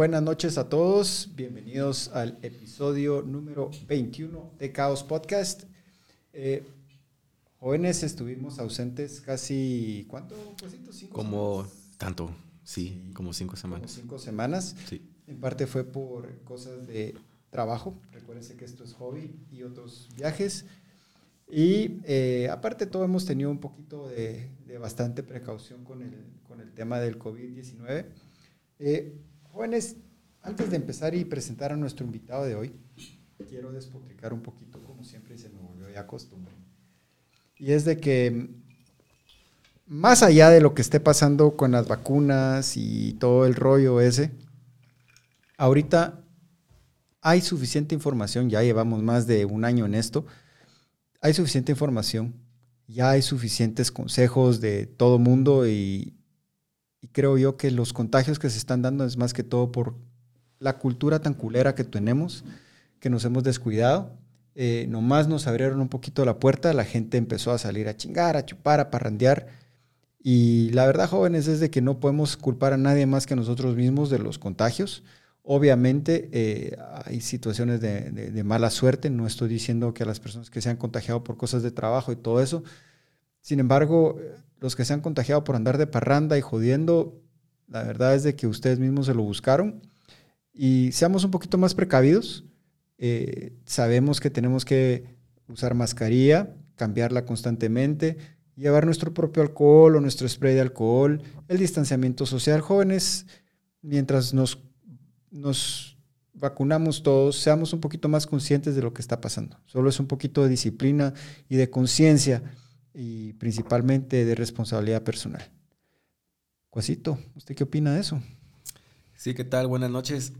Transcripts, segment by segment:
buenas noches a todos. Bienvenidos al episodio número 21 de Caos Podcast. Eh, jóvenes, estuvimos ausentes casi, ¿cuánto? ¿Cinco como tanto, sí, como cinco semanas. Como cinco semanas. Sí. En parte fue por cosas de trabajo. Recuérdense que esto es hobby y otros viajes. Y eh, aparte todo hemos tenido un poquito de, bastante precaución con el, con el tema del COVID-19. Eh, jóvenes, antes de empezar y presentar a nuestro invitado de hoy, quiero despotricar un poquito, como siempre, se me volvió ya costumbre. Y es de que más allá de lo que esté pasando con las vacunas y todo el rollo ese, ahorita hay suficiente información, ya llevamos más de un año en esto, hay suficiente información, ya hay suficientes consejos de todo mundo y, creo yo que los contagios que se están dando es más que todo por la cultura tan culera que tenemos, que nos hemos descuidado. Eh, nomás nos abrieron un poquito la puerta, la gente empezó a salir a chingar, a chupar, a parrandear. Y la verdad, jóvenes, es de que no podemos culpar a nadie más que nosotros mismos de los contagios. Obviamente eh, hay situaciones de, mala suerte, no estoy diciendo que a las personas que se han contagiado por cosas de trabajo y todo eso, sin embargo, los que se han contagiado por andar de parranda y jodiendo, la verdad es de que ustedes mismos se lo buscaron y seamos un poquito más precavidos. Eh, sabemos que tenemos que usar mascarilla, cambiarla constantemente, llevar nuestro propio alcohol o nuestro spray de alcohol, el distanciamiento social. Jóvenes, mientras nos nos vacunamos todos, seamos un poquito más conscientes de lo que está pasando. Solo es un poquito de disciplina y de conciencia y principalmente de responsabilidad personal. Cuasito, ¿usted qué opina de eso? Sí, ¿qué tal? Buenas noches.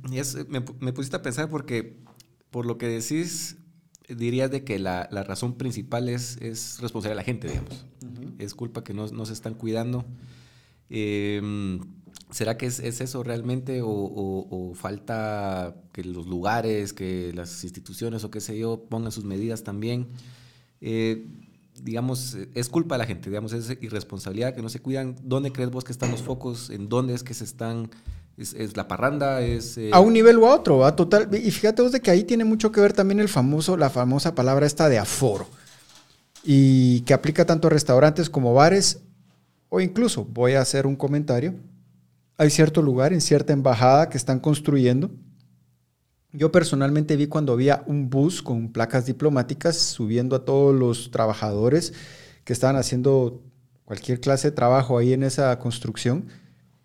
me, pusiste a pensar porque por lo que decís, dirías de que la, razón principal es, es responsabilidad de la gente, digamos. Es culpa que no, no se están cuidando. Eh, ¿Será que es, eso realmente o, falta que los lugares, que las instituciones o qué sé yo pongan sus medidas también? Eh, digamos, es culpa de la gente, digamos, es irresponsabilidad que no se cuidan. ¿Dónde crees vos que están los focos? ¿En dónde es que se están? ¿Es, la parranda? Es, eh? A un nivel u a otro, a total. Y fíjate vos de que ahí tiene mucho que ver también el famoso, la famosa palabra esta de aforo. Y que aplica tanto a restaurantes como bares. O incluso, voy a hacer un comentario hay cierto lugar, en cierta embajada que están construyendo. Yo personalmente vi cuando había un bus con placas diplomáticas subiendo a todos los trabajadores que estaban haciendo cualquier clase de trabajo ahí en esa construcción.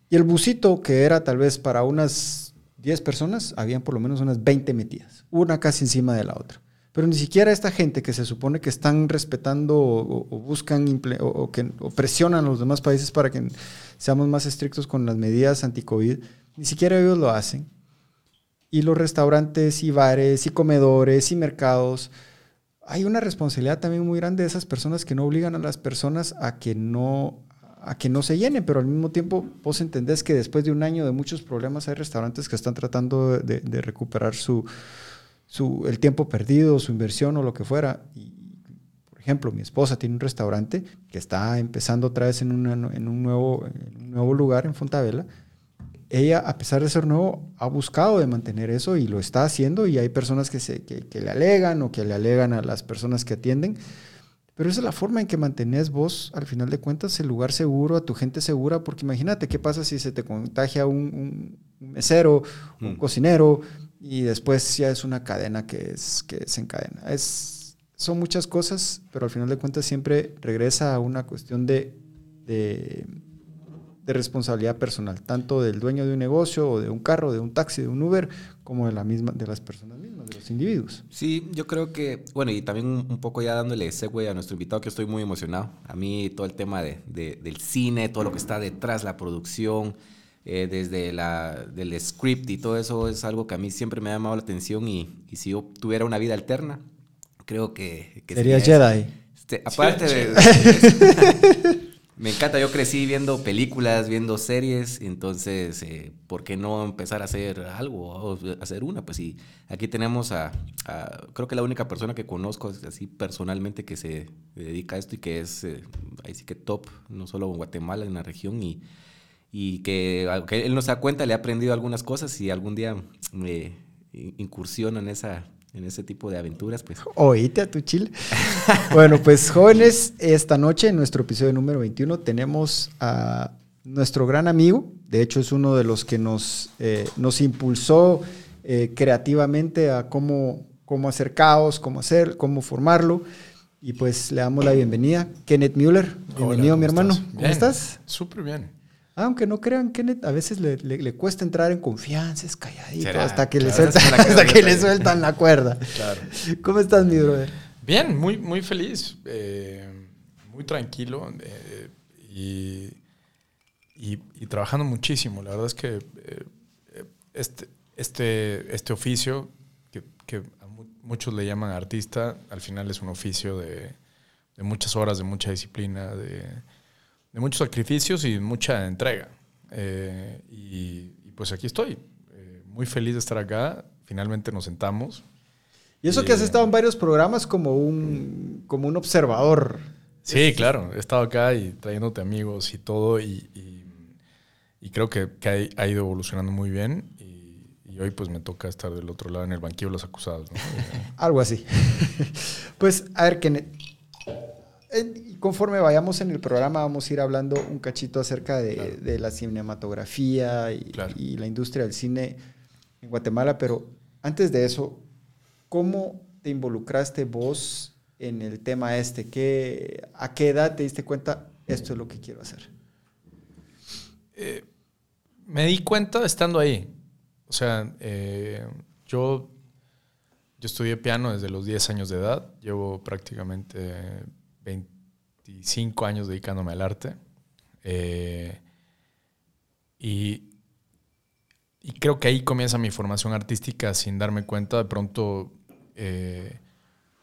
Y el busito, que era tal vez para unas 10 personas, habían por lo menos unas 20 metidas, una casi encima de la otra. Pero ni siquiera esta gente que se supone que están respetando o, buscan o, que presionan a los demás países para que seamos más estrictos con las medidas anti-COVID, ni siquiera ellos lo hacen. Y los restaurantes y bares y comedores y mercados, hay una responsabilidad también muy grande de esas personas que no obligan a las personas a que no a que no se llenen, pero al mismo tiempo vos entendés que después de un año de muchos problemas hay restaurantes que están tratando de, recuperar su, su, el tiempo perdido, su inversión o lo que fuera. Y ejemplo, mi esposa tiene un restaurante que está empezando otra vez en, en, un, nuevo, nuevo lugar en Fontavela. Ella, a pesar de ser nuevo, ha buscado de mantener eso y lo está haciendo y hay personas que, se, que, le alegan o que le alegan a las personas que atienden. Pero esa es la forma en que mantenés vos, al final de cuentas, el lugar seguro, a tu gente segura, porque imagínate qué pasa si se te contagia un, mesero, un mm. cocinero, y después ya es una cadena que, es, que se encadena. Es, son muchas cosas, pero al final de cuentas siempre regresa a una cuestión de, de, responsabilidad personal, tanto del dueño de un negocio o de un carro, de un taxi, de un Uber, como de, la misma, de las personas mismas, de los individuos. Sí, yo creo que, bueno, y también un poco ya dándole segue a nuestro invitado, que estoy muy emocionado. A mí todo el tema de, del cine, todo lo que está detrás, la producción, eh, desde la, del script y todo eso es algo que a mí siempre me ha llamado la atención y, y si yo tuviera una vida alterna, creo que... que sería Jedi. Este, aparte de... me encanta, yo crecí viendo películas, viendo series, entonces, eh, ¿por qué no empezar a hacer algo, o hacer una? Pues sí, aquí tenemos a, creo que la única persona que conozco así personalmente que se dedica a esto y que es, eh, ahí sí que top, no solo en Guatemala, en la región, y, y que aunque él no se da cuenta, le ha aprendido algunas cosas y algún día me incursiona en esa en ese tipo de aventuras, pues. Oíte a tu chile. bueno, pues jóvenes, esta noche en nuestro episodio número 21 tenemos a nuestro gran amigo, de hecho es uno de los que nos, eh, nos impulsó eh, creativamente a cómo, cómo hacer caos, cómo hacer, cómo formarlo. Y pues le damos la bienvenida. Kenneth Müller, bienvenido mi hermano. ¿Cómo estás? Súper bien. Aunque no crean, Kenneth, a veces le, cuesta entrar en confianza, es calladito, hasta que, le, hasta que le sueltan la cuerda. Claro. ¿Cómo estás, mi brother? Bien, muy, muy feliz, eh, muy tranquilo eh, y, y, trabajando muchísimo. La verdad es que eh, este, este, este oficio, que, que, a muchos le llaman artista, al final es un oficio de, de muchas horas, de mucha disciplina, de de muchos sacrificios y mucha entrega. Eh, y, pues aquí estoy, eh, muy feliz de estar acá. Finalmente nos sentamos. Y eso que has estado en varios programas como un, como un observador. Sí, claro. He estado acá y trayéndote amigos y todo. Y, creo que, ha, ido evolucionando muy bien. Y, hoy pues me toca estar del otro lado en el banquillo de los acusados. Algo así. pues a ver, Kenneth conforme vayamos en el programa vamos a ir hablando un cachito acerca de, la cinematografía y, la industria del cine en Guatemala, pero antes de eso, ¿cómo te involucraste vos en el tema este? ¿Qué, ¿A qué edad te diste cuenta esto es lo que quiero hacer? Eh, me di cuenta estando ahí. O sea, eh, yo, yo estudié piano desde los 10 años de edad, llevo prácticamente 25 años dedicándome al arte. Eh, y, creo que ahí comienza mi formación artística sin darme cuenta. De pronto eh,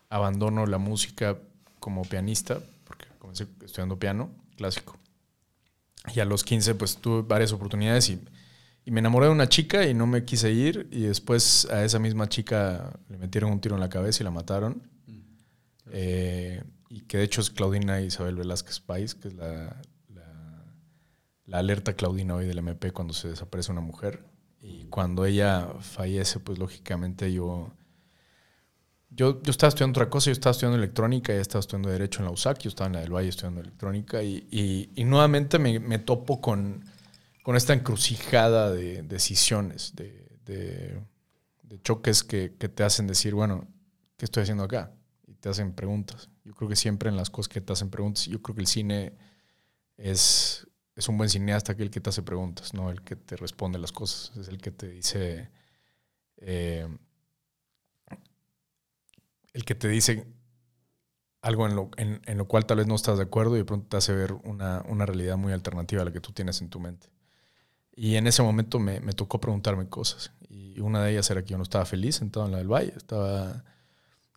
abandono la música como pianista, porque comencé estudiando piano clásico. Y a los 15 pues tuve varias oportunidades y, me enamoré de una chica y no me quise ir. Y después a esa misma chica le metieron un tiro en la cabeza y la mataron. Mm. Eh, y que de hecho es Claudina Isabel Velázquez País, que es la, la, alerta Claudina hoy del MP cuando se desaparece una mujer. Y cuando ella fallece, pues lógicamente yo, yo, yo estaba estudiando otra cosa, yo estaba estudiando electrónica, ella estaba estudiando Derecho en la USAC, yo estaba en la del Valle estudiando electrónica y, y, nuevamente me, topo con, con esta encrucijada de decisiones, de, de, de choques que, que te hacen decir, bueno, ¿qué estoy haciendo acá? Y te hacen preguntas. Yo creo que siempre en las cosas que te hacen preguntas, yo creo que el cine es, es un buen cineasta aquel que te hace preguntas, no el que te responde las cosas, es el que te dice, eh, el que te dice algo en lo, en, lo, cual tal vez no estás de acuerdo y de pronto te hace ver una, una, realidad muy alternativa a la que tú tienes en tu mente. Y en ese momento me, me, tocó preguntarme cosas. Y una de ellas era que yo no estaba feliz sentado en la del valle, estaba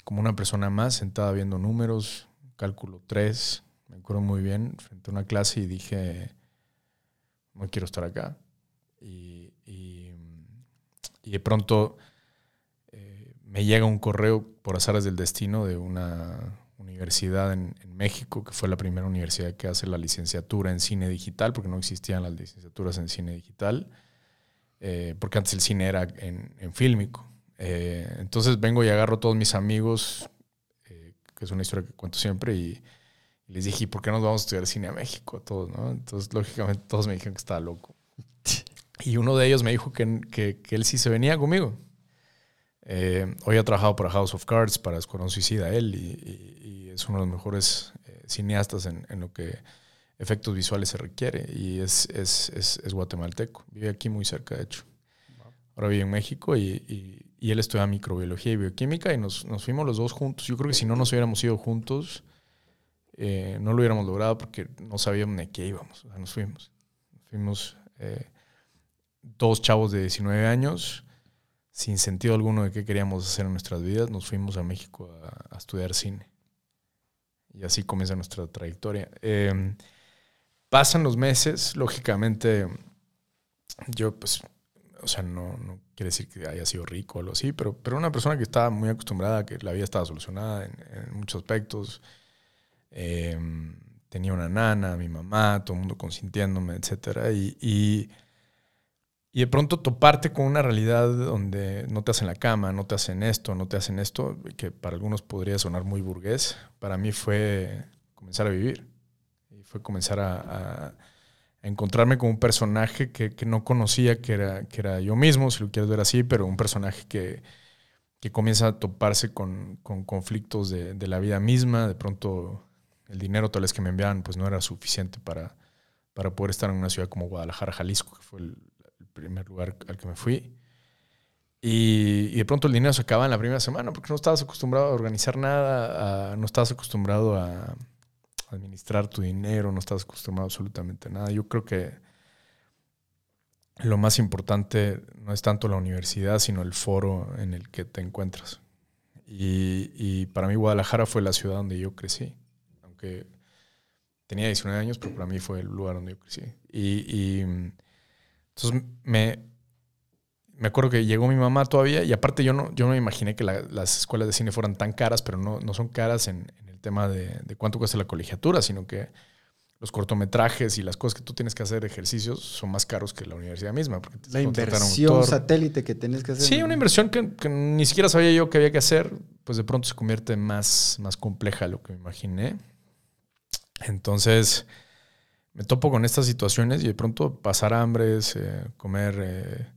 como una persona más sentada viendo números, cálculo 3, me acuerdo muy bien, frente a una clase y dije, no quiero estar acá. Y, de pronto eh, me llega un correo por azares del destino de una universidad en, México, que fue la primera universidad que hace la licenciatura en cine digital, porque no existían las licenciaturas en cine digital, eh, porque antes el cine era en, en fílmico. Eh, entonces vengo y agarro a todos mis amigos, eh, que es una historia que cuento siempre, y, les dije, ¿por qué no vamos a estudiar cine a México? A todos, ¿no? Entonces, lógicamente, todos me dijeron que estaba loco. Y uno de ellos me dijo que, que, él sí se venía conmigo. Eh, hoy ha trabajado para House of Cards, para Escuadrón Suicida, él, y, es uno de los mejores cineastas en, en, lo que efectos visuales se requiere, y es, es, es, es guatemalteco. Vive aquí muy cerca, de hecho. Ahora vive en México y, y él estudia microbiología y bioquímica y nos, nos, fuimos los dos juntos. Yo creo que si no nos hubiéramos ido juntos, eh, no lo hubiéramos logrado porque no sabíamos de qué íbamos. O sea, nos fuimos. fuimos eh, dos chavos de 19 años, sin sentido alguno de qué queríamos hacer en nuestras vidas. Nos fuimos a México a, estudiar cine. Y así comienza nuestra trayectoria. Em, pasan los meses, lógicamente, yo pues o sea, no, quiere decir que haya sido rico o algo así, pero, pero una persona que estaba muy acostumbrada que la vida estaba solucionada en, muchos aspectos. Em, tenía una nana, mi mamá, todo el mundo consintiéndome, etc. Y, y, y, de pronto toparte con una realidad donde no te hacen la cama, no te hacen esto, no te hacen esto, que para algunos podría sonar muy burgués, para mí fue comenzar a vivir. Fue comenzar a encontrarme con un personaje que, que, no conocía, que era, que era yo mismo, si lo quieres ver así, pero un personaje que, que comienza a toparse con, con conflictos de, de, la vida misma, de pronto el dinero tal vez que me enviaban pues no era suficiente para, para poder estar en una ciudad como Guadalajara, Jalisco, que fue el, primer lugar al que me fui. Y, y, de pronto el dinero se acaba en la primera semana porque no estabas acostumbrado a organizar nada, a, no estabas acostumbrado a administrar tu dinero, no estabas acostumbrado a absolutamente nada. Yo creo que lo más importante no es tanto la universidad, sino el foro en el que te encuentras. Y, para mí Guadalajara fue la ciudad donde yo crecí aunque tenía 19 años, pero para mí fue el lugar donde yo crecí. Y, y entonces me, me acuerdo que llegó mi mamá todavía y aparte yo no, yo no me imaginé que la, las escuelas de cine fueran tan caras, pero no, no son caras en, en el tema de, de, cuánto cuesta la colegiatura, sino que los cortometrajes y las cosas que tú tienes que hacer ejercicios son más caros que la universidad misma. Porque la inversión satélite que tienes que hacer. Sí, una inversión que, que, ni siquiera sabía yo que había que hacer, pues de pronto se convierte más, más compleja de lo que me imaginé. Entonces, me topo con estas situaciones y de pronto pasar hambre, eh, comer eh,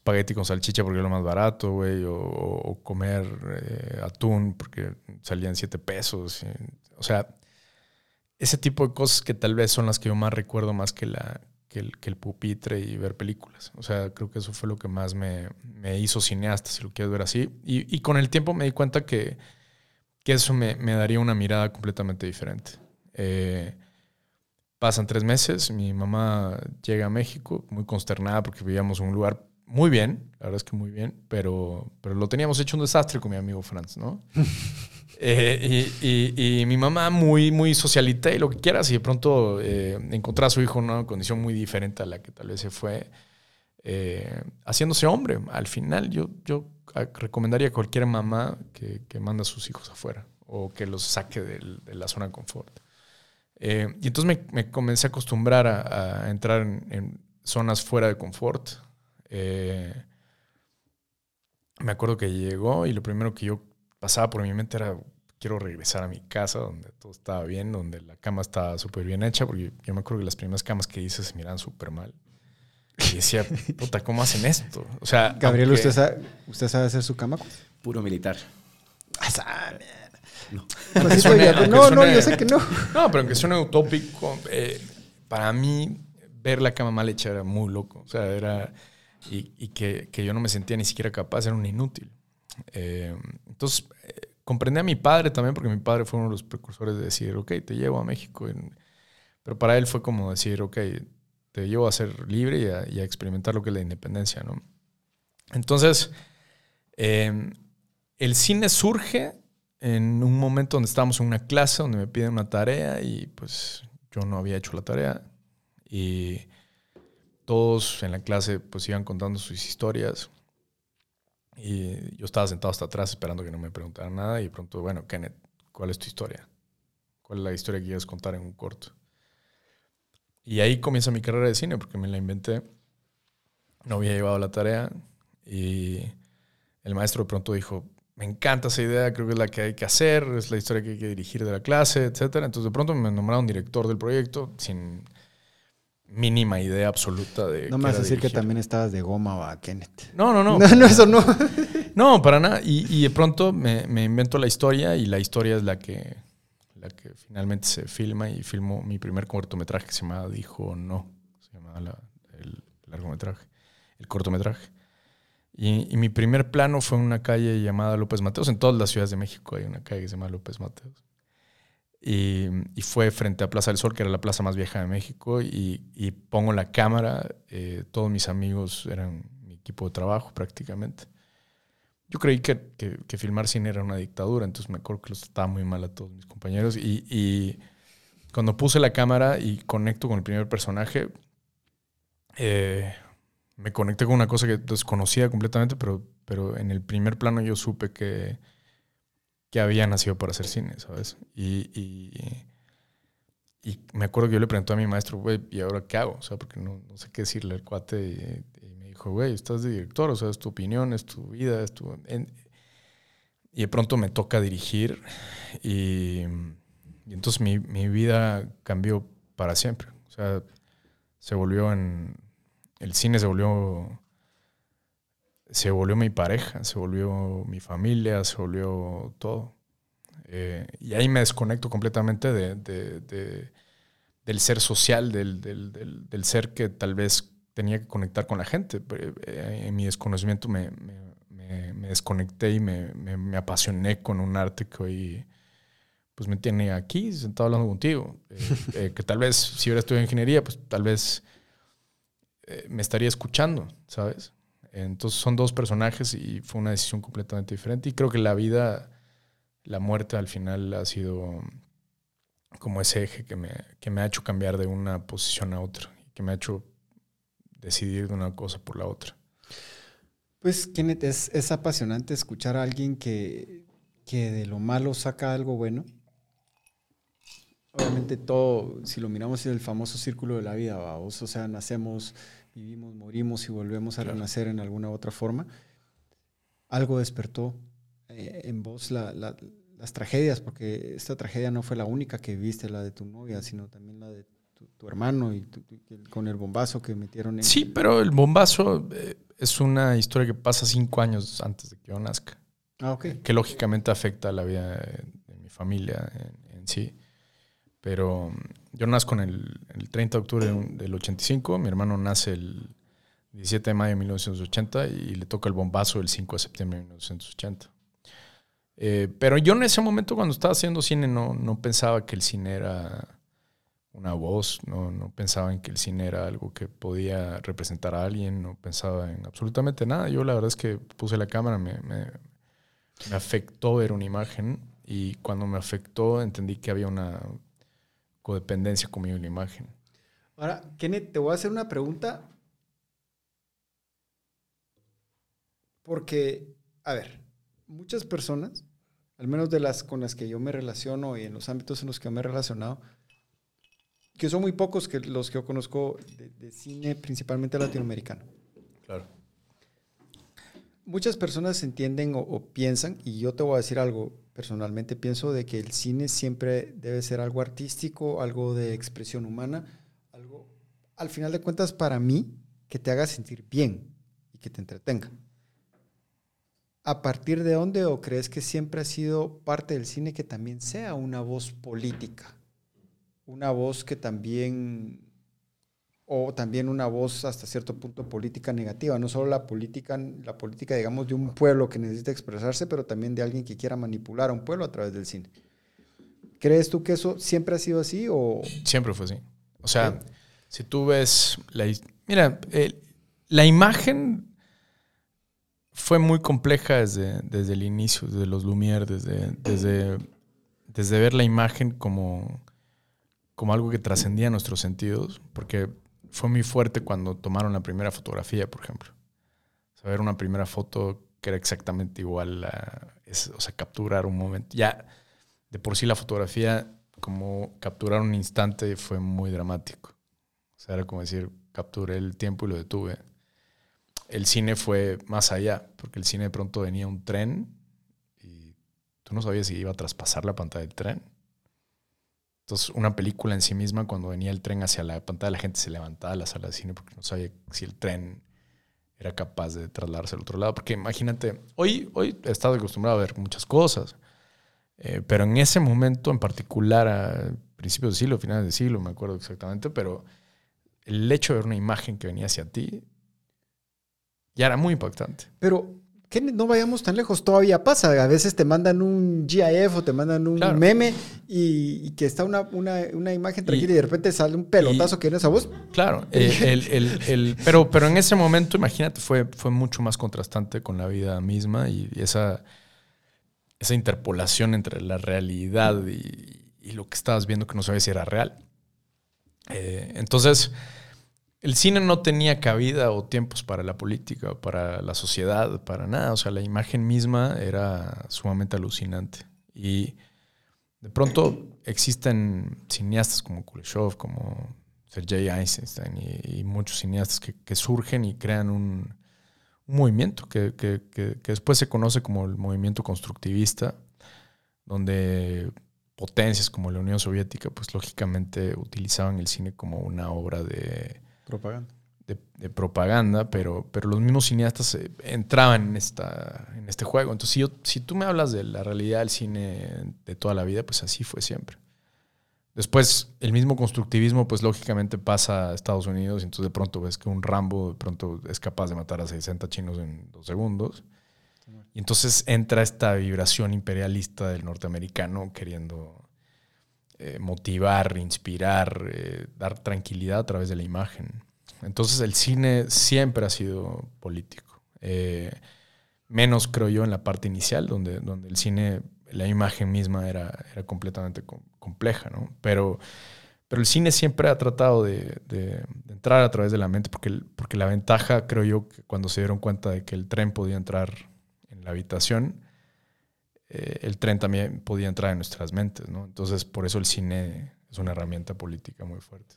espagueti con salchicha porque es lo más barato, güey, o, comer eh, atún porque salían siete pesos. O sea, ese tipo de cosas que tal vez son las que yo más recuerdo más que, la, que, el, que el pupitre y ver películas. O sea, creo que eso fue lo que más me, me hizo cineasta, si lo quieres ver así. Y, y, con el tiempo me di cuenta que, que eso me, me daría una mirada completamente diferente. Eh, pasan tres meses, mi mamá llega a México muy consternada porque vivíamos en un lugar muy bien, la verdad es que muy bien, pero, pero lo teníamos hecho un desastre con mi amigo Franz, ¿no? eh, y, y, y, mi mamá muy, muy socialita y lo que quieras, y de pronto eh, encontrar a su hijo en una condición muy diferente a la que tal vez se fue, eh, haciéndose hombre. Al final, yo, yo recomendaría a cualquier mamá que, que manda a sus hijos afuera o que los saque de, de la zona de confort. Eh, y entonces me, me, comencé a acostumbrar a, a entrar en, en, zonas fuera de confort. Eh, me acuerdo que llegó y lo primero que yo pasaba por mi mente era, quiero regresar a mi casa donde todo estaba bien, donde la cama estaba súper bien hecha, porque yo me acuerdo que las primeras camas que hice se miraban súper mal. Y decía, puta, ¿cómo hacen esto? O sea, Gabriel, aunque... ¿usted, sabe, ¿usted sabe hacer su cama? Puro militar. Ah, no. Pues suene, no, suene, no, yo sé que no. No, pero aunque suene utópico, eh, para mí ver la cama mal hecha era muy loco. O sea, era. Y, y que, que, yo no me sentía ni siquiera capaz, era un inútil. Eh, entonces, eh, comprendí a mi padre también, porque mi padre fue uno de los precursores de decir, ok, te llevo a México. Pero para él fue como decir, ok, te llevo a ser libre y a, y a experimentar lo que es la independencia, ¿no? Entonces, eh, el cine surge en un momento donde estábamos en una clase donde me piden una tarea y pues yo no había hecho la tarea y todos en la clase pues iban contando sus historias y yo estaba sentado hasta atrás esperando que no me preguntaran nada y pronto, bueno, Kenneth, ¿cuál es tu historia? ¿Cuál es la historia que quieres contar en un corto? Y ahí comienza mi carrera de cine porque me la inventé. No había llevado la tarea y el maestro pronto dijo, me encanta esa idea, creo que es la que hay que hacer, es la historia que hay que dirigir de la clase, etc. Entonces de pronto me nombraron director del proyecto sin mínima idea absoluta de... No me vas a decir dirigir. que también estabas de goma o a Kenneth. No, no, no. No, no eso no. no, para nada. Y, y de pronto me, me, invento la historia y la historia es la que, la que finalmente se filma y filmo mi primer cortometraje que se llamaba Dijo No. Se llamaba la, el largometraje, el cortometraje. Y, y, mi primer plano fue en una calle llamada López Mateos. En todas las ciudades de México hay una calle que se llama López Mateos. Y, fue frente a Plaza del Sol, que era la plaza más vieja de México. Y, y pongo la cámara. Eh, todos mis amigos eran mi equipo de trabajo prácticamente. Yo creí que, filmar cine era una dictadura, entonces me acuerdo que los trataba muy mal a todos mis compañeros. Y, y cuando puse la cámara y conecto con el primer personaje, eh, me conecté con una cosa que desconocía completamente, pero, pero en el primer plano yo supe que, que había nacido para hacer cine, ¿sabes? Y, y, me acuerdo que yo le pregunté a mi maestro, güey, ¿y ahora qué hago? O sea, porque no, no sé qué decirle al cuate. Y, me dijo, güey, estás de director, o sea, es tu opinión, es tu vida, es tu... y de pronto me toca dirigir y entonces mi, mi, vida cambió para siempre. O sea, se volvió en... El cine se volvió... Se volvió mi pareja, se volvió mi familia, se volvió todo. Eh, y ahí me desconecto completamente de, del ser social, del, del, ser que tal vez tenía que conectar con la gente. Eh, en mi desconocimiento me, me, me desconecté y me, apasioné con un arte que hoy pues me tiene aquí sentado hablando contigo. Eh, que tal vez si hubiera estudiado ingeniería, pues tal vez me estaría escuchando, ¿sabes? Entonces son dos personajes y fue una decisión completamente diferente. Y creo que la vida la muerte al final ha sido como ese eje que me, que me ha hecho cambiar de una posición a otra, que me ha hecho decidir de una cosa por la otra. Pues, Kenneth, es, es apasionante escuchar a alguien que, que de lo malo saca algo bueno. Obviamente todo, si lo miramos en el famoso círculo de la vida, vamos, o sea, nacemos, vivimos, morimos y volvemos a renacer en alguna otra forma. Algo despertó eh, en vos las tragedias, porque esta tragedia no fue la única que viste, la de tu novia, sino también la de tu, hermano y con el bombazo que metieron en... Sí, pero el bombazo eh, es una historia que pasa cinco años antes de que yo nazca. Ah, ok. Que lógicamente afecta a la vida de, mi familia en, sí. Pero yo nazco en el, el 30 de octubre del 85, mi hermano nace el 17 de mayo de 1980 y le toca el bombazo el 5 de septiembre de 1980. Eh, pero yo en ese momento cuando estaba haciendo cine no, no pensaba que el cine era una voz, no, no, pensaba en que el cine era algo que podía representar a alguien, no pensaba en absolutamente nada. Yo la verdad es que puse la cámara, me, me, me afectó ver una imagen y cuando me afectó entendí que había una codependencia conmigo en la imagen. Ahora, Kenneth, te voy a hacer una pregunta porque, a ver, muchas personas al menos de las con las que yo me relaciono y en los ámbitos en los que me he relacionado, que son muy pocos que los que yo conozco de, cine, principalmente latinoamericano. Claro. Muchas personas entienden o, piensan, y yo te voy a decir algo, personalmente pienso de que el cine siempre debe ser algo artístico, algo de expresión humana, algo, al final de cuentas, para mí, que te haga sentir bien y que te entretenga. ¿A partir de dónde o crees que siempre ha sido parte del cine que también sea una voz política? Una voz que también, o también una voz hasta cierto punto política negativa, no solo la política, la política digamos de un pueblo que necesita expresarse, pero también de alguien que quiera manipular a un pueblo a través del cine. ¿Crees tú que eso siempre ha sido así o...? Siempre fue así. O sea, si tú ves la... Mira, la imagen fue muy compleja desde, desde el inicio, desde los Lumière, desde, desde, desde ver la imagen como, como algo que trascendía nuestros sentidos, porque fue muy fuerte cuando tomaron la primera fotografía, por ejemplo. Saber una primera foto que era exactamente igual a, o sea, capturar un momento. Ya, de por sí la fotografía, como capturar un instante, fue muy dramático. O sea, era como decir, capturé el tiempo y lo detuve el cine fue más allá, porque el cine de pronto venía un tren y tú no sabías si iba a traspasar la pantalla del tren. Entonces, una película en sí misma, cuando venía el tren hacia la pantalla, la gente se levantaba a la sala de cine porque no sabía si el tren era capaz de trasladarse al otro lado. Porque imagínate, hoy, hoy he estado acostumbrado a ver muchas cosas, eh, pero en ese momento en particular, a principios del siglo, finales del siglo, me acuerdo exactamente, pero el hecho de ver una imagen que venía hacia ti ya era muy impactante. Pero que no vayamos tan lejos, todavía pasa. A veces te mandan un GIF o te mandan un meme y, que está una, una, imagen tranquila y, de repente sale un pelotazo que no es a vos. Claro, el, pero, pero en ese momento, imagínate, fue, fue mucho más contrastante con la vida misma y esa, esa interpolación entre la realidad y, lo que estabas viendo que no sabes si era real. Eh, entonces el cine no tenía cabida o tiempos para la política, para la sociedad, para nada. O sea, la imagen misma era sumamente alucinante. Y de pronto existen cineastas como Kuleshov, como Sergei Eisenstein y, muchos cineastas que, surgen y crean un, movimiento que, después se conoce como el movimiento constructivista, donde potencias como la Unión Soviética, pues lógicamente utilizaban el cine como una obra de propaganda. De, propaganda, pero, pero los mismos cineastas eh, entraban en, esta, en este juego. Entonces, si, yo, si tú me hablas de la realidad del cine de toda la vida, pues así fue siempre. Después, el mismo constructivismo, pues lógicamente pasa a Estados Unidos, y entonces de pronto ves que un Rambo de pronto es capaz de matar a 60 chinos en dos segundos. Y entonces entra esta vibración imperialista del norteamericano queriendo eh, motivar, inspirar, eh, dar tranquilidad a través de la imagen. Entonces el cine siempre ha sido político. Eh, menos creo yo en la parte inicial, donde, donde el cine la imagen misma era, era completamente compleja, ¿no? Pero, pero el cine siempre ha tratado de, entrar a través de la mente, porque, porque la ventaja, creo yo, que cuando se dieron cuenta de que el tren podía entrar en la habitación, eh, el tren también podía entrar en nuestras mentes, ¿no? Entonces, por eso el cine es una herramienta política muy fuerte.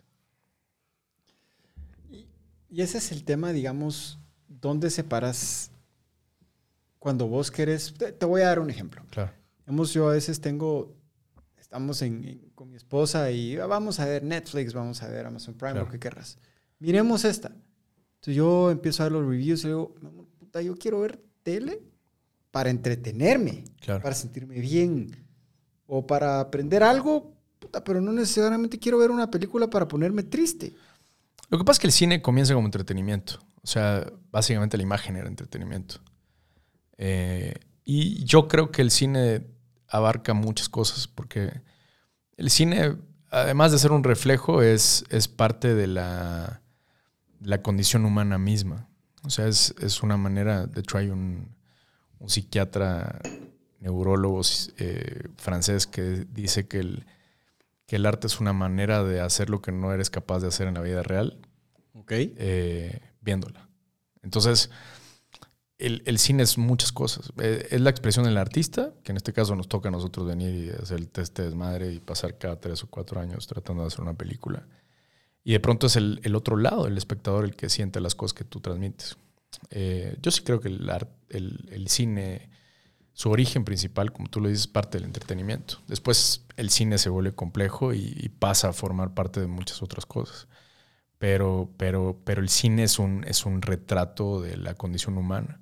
Y ese es el tema, digamos, ¿dónde separas cuando vos querés? te voy a dar un ejemplo. Claro Hemos, yo a veces tengo, estamos con mi esposa y ah, vamos a ver Netflix, vamos a ver Amazon Prime, lo que querrás. Miremos esta. Entonces yo empiezo a ver los reviews y digo, puta, yo quiero ver tele para entretenerme, para sentirme bien o para aprender algo, puta, pero no necesariamente quiero ver una película para ponerme triste. Lo que pasa es que el cine comienza como entretenimiento. O sea, básicamente la imagen era entretenimiento. Eh, y yo creo que el cine abarca muchas cosas, porque el cine, además de ser un reflejo, es, es parte de la, la, condición humana misma. O sea, es, una manera, de hecho hay un, psiquiatra neurólogo eh, francés que dice que el, que el arte es una manera de hacer lo que no eres capaz de hacer en la vida real, okay. Eh, viéndola. Entonces, el, cine es muchas cosas. Eh, es la expresión del artista, que en este caso nos toca a nosotros venir y hacer el test de desmadre y pasar cada tres o cuatro años tratando de hacer una película. Y de pronto es el, otro lado, el espectador, el que siente las cosas que tú transmites. Eh, yo sí creo que el, el, cine, su origen principal, como tú lo dices, es parte del entretenimiento. Después el cine se vuelve complejo y, pasa a formar parte de muchas otras cosas. Pero, pero, pero el cine es un, es un retrato de la condición humana.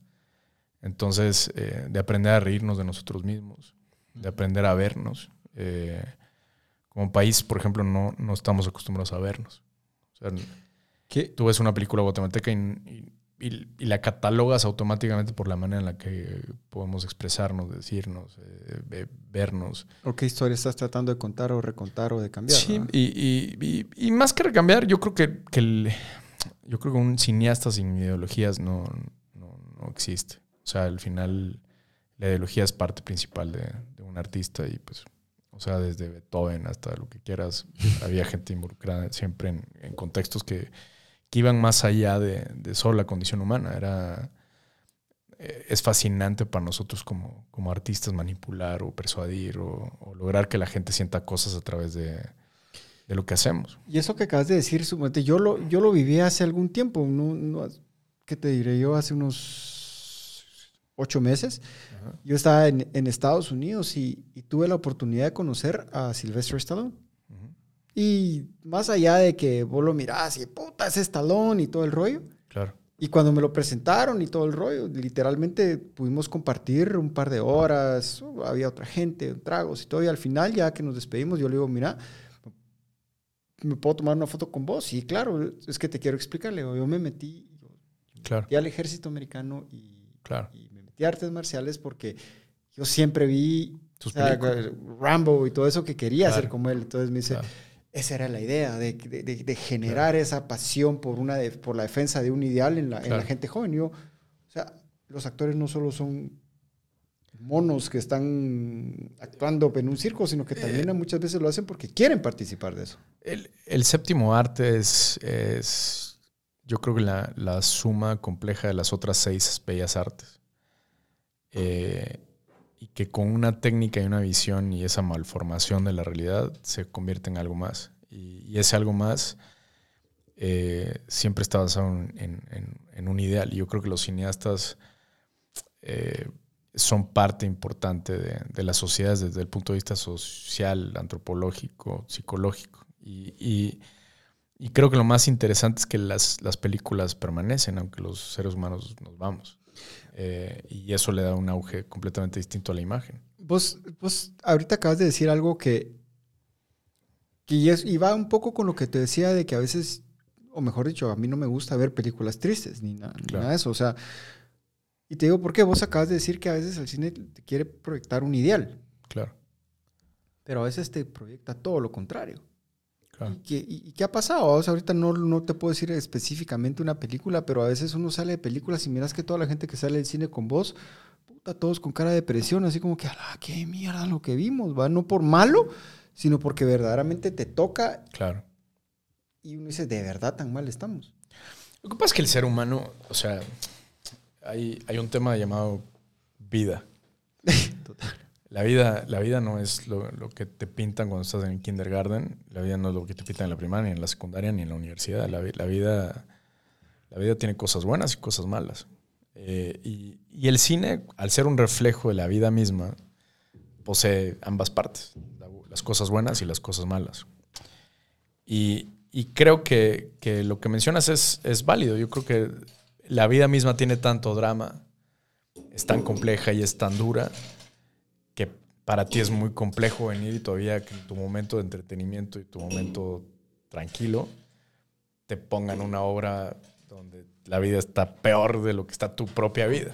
Entonces, eh, de aprender a reírnos de nosotros mismos, de aprender a vernos. Eh, como país, por ejemplo, no, no, estamos acostumbrados a vernos. O sea, tú ves una película guatemalteca y, y, la catalogas automáticamente por la manera en la que podemos expresarnos, decirnos, eh, vernos. ¿O qué historia estás tratando de contar o recontar o de cambiar? Sí, y, y, más que recambiar, yo creo que, que el, yo creo que un cineasta sin ideologías no, no, no existe. O sea, al final la ideología es parte principal de, un artista y pues, o sea, desde Beethoven hasta lo que quieras, había gente involucrada siempre en, contextos que, iban más allá de, solo la condición humana. Era, eh, es fascinante para nosotros como, como artistas manipular o persuadir o, lograr que la gente sienta cosas a través de, lo que hacemos. Y eso que acabas de decir, yo lo, yo lo viví hace algún tiempo, no, ¿qué te diré yo? Hace unos ocho meses. Yo estaba en, Estados Unidos y, tuve la oportunidad de conocer a Sylvester Stallone. Y más allá de que vos lo mirás y puta, es Stallone y todo el rollo. Claro. Y cuando me lo presentaron y todo el rollo, literalmente pudimos compartir un par de horas, había otra gente, tragos y todo. Y al final, ya que nos despedimos, yo le digo, mira, ¿me puedo tomar una foto con vos? Sí, claro, es que te quiero explicarle. Yo me metí, claro. al ejército americano y, claro artes marciales porque yo siempre vi Rambo y todo eso que quería hacer como él. Entonces me dice, esa era la idea, de, de, generar esa pasión por, una por la defensa de un ideal en la, en la gente joven. Yo, o sea, los actores no solo son monos que están actuando en un circo, sino que también eh. muchas veces lo hacen porque quieren participar de eso. El, el séptimo arte es, es, yo creo que la, la, suma compleja de las otras seis bellas artes. Eh, y que con una técnica y una visión y esa malformación de la realidad se convierte en algo más. Y, ese algo más eh, siempre está basado en, un ideal. Y yo creo que los cineastas eh, son parte importante de, las sociedades desde el punto de vista social, antropológico, psicológico. Y, creo que lo más interesante es que las, películas permanecen, aunque los seres humanos nos vamos. Eh, y eso le da un auge completamente distinto a la imagen. Vos, vos ahorita acabas de decir algo que, que y va un poco con lo que te decía de que a veces, o mejor dicho, a mí no me gusta ver películas tristes ni, nada de eso. O sea, y te digo, ¿por qué? Vos acabas de decir que a veces el cine te quiere proyectar un ideal. Claro. Pero a veces te proyecta todo lo contrario. Claro. ¿Y, qué, ha pasado? O sea, ahorita no, no te puedo decir específicamente una película, pero a veces uno sale de películas y miras que toda la gente que sale del cine con vos, puta, todos con cara de depresión, así como que, ¡ala, qué mierda lo que vimos! ¿va? No por malo, sino porque verdaderamente te toca. Claro. Y uno dice, ¿de verdad tan mal estamos? Lo que pasa es que el ser humano, o sea, hay, un tema llamado vida. Total. La vida, la vida no es lo, que te pintan cuando estás en el kindergarten. La vida no es lo que te pintan en la primaria, ni en la secundaria, ni en la universidad. La, vida, la vida tiene cosas buenas y cosas malas. Eh, y, el cine, al ser un reflejo de la vida misma, posee ambas partes, las cosas buenas y las cosas malas. Y, creo que, lo que mencionas es, es válido. Yo creo que la vida misma tiene tanto drama, es tan compleja y es tan dura, que para ti es muy complejo venir y todavía que en tu momento de entretenimiento y tu momento tranquilo te pongan una obra donde la vida está peor de lo que está tu propia vida.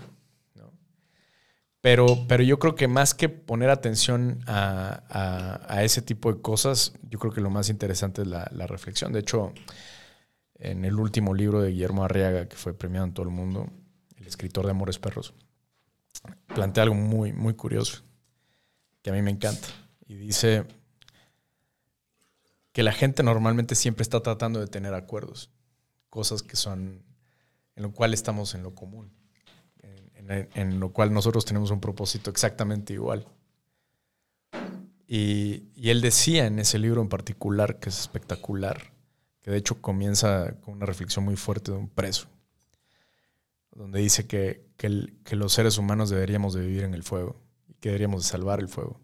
Pero, pero yo creo que más que poner atención a, ese tipo de cosas, yo creo que lo más interesante es la, la reflexión. De hecho, en el último libro de Guillermo Arriaga, que fue premiado en todo el mundo, el escritor de Amores Perros, plantea algo muy, muy curioso, que a mí me encanta. Y dice que la gente normalmente siempre está tratando de tener acuerdos, cosas que son, en lo cual estamos en lo común, en, lo cual nosotros tenemos un propósito exactamente igual. Y, él decía en ese libro en particular, que es espectacular, que de hecho comienza con una reflexión muy fuerte de un preso, donde dice que, los seres humanos deberíamos de vivir en el fuego que deberíamos de salvar el fuego,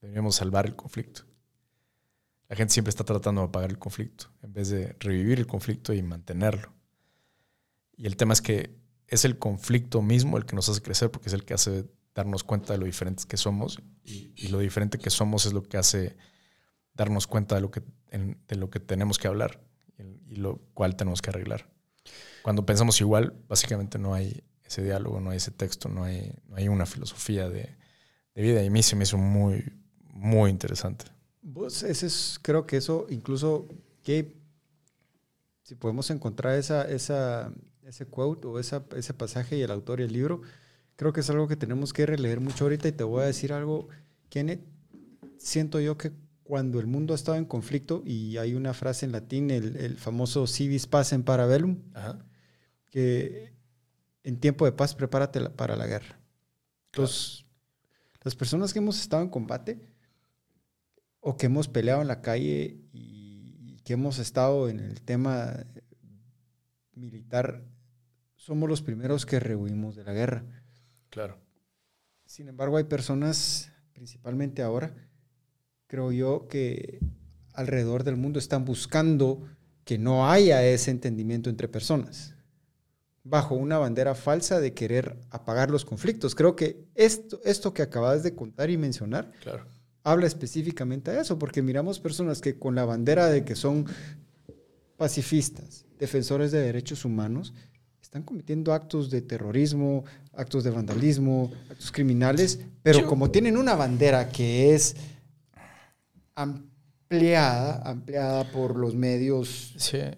deberíamos salvar el conflicto. La gente siempre está tratando de apagar el conflicto en vez de revivir el conflicto y mantenerlo. Y el tema es que es el conflicto mismo el que nos hace crecer porque es el que hace darnos cuenta de lo diferentes que somos y, y lo diferente que somos es lo que hace darnos cuenta de lo que, de lo que tenemos que hablar y lo cual tenemos que arreglar. Cuando pensamos igual, básicamente no hay ese diálogo, no hay ese texto, no hay, no hay una filosofía de, vida. Y a mí se me hizo muy, muy interesante. Vos, ese es, creo que eso, incluso que si podemos encontrar esa, esa, ese quote o esa, ese pasaje y el autor y el libro, creo que es algo que tenemos que releer mucho ahorita y te voy a decir algo, Kenneth, siento yo que cuando el mundo ha estado en conflicto, y hay una frase en latín, el, famoso civis pacem para bellum, que en tiempo de paz prepárate para la guerra. Entonces, las personas que hemos estado en combate o que hemos peleado en la calle y, que hemos estado en el tema militar, somos los primeros que rehuimos de la guerra. Claro. Sin embargo, hay personas, principalmente ahora, creo yo que alrededor del mundo están buscando que no haya ese entendimiento entre personas, bajo una bandera falsa de querer apagar los conflictos. Creo que esto, esto que acabas de contar y mencionar habla específicamente a eso, porque miramos personas que con la bandera de que son pacifistas, defensores de derechos humanos, están cometiendo actos de terrorismo, actos de vandalismo, actos criminales, pero como tienen una bandera que es ampliada, ampliada por los medios eh,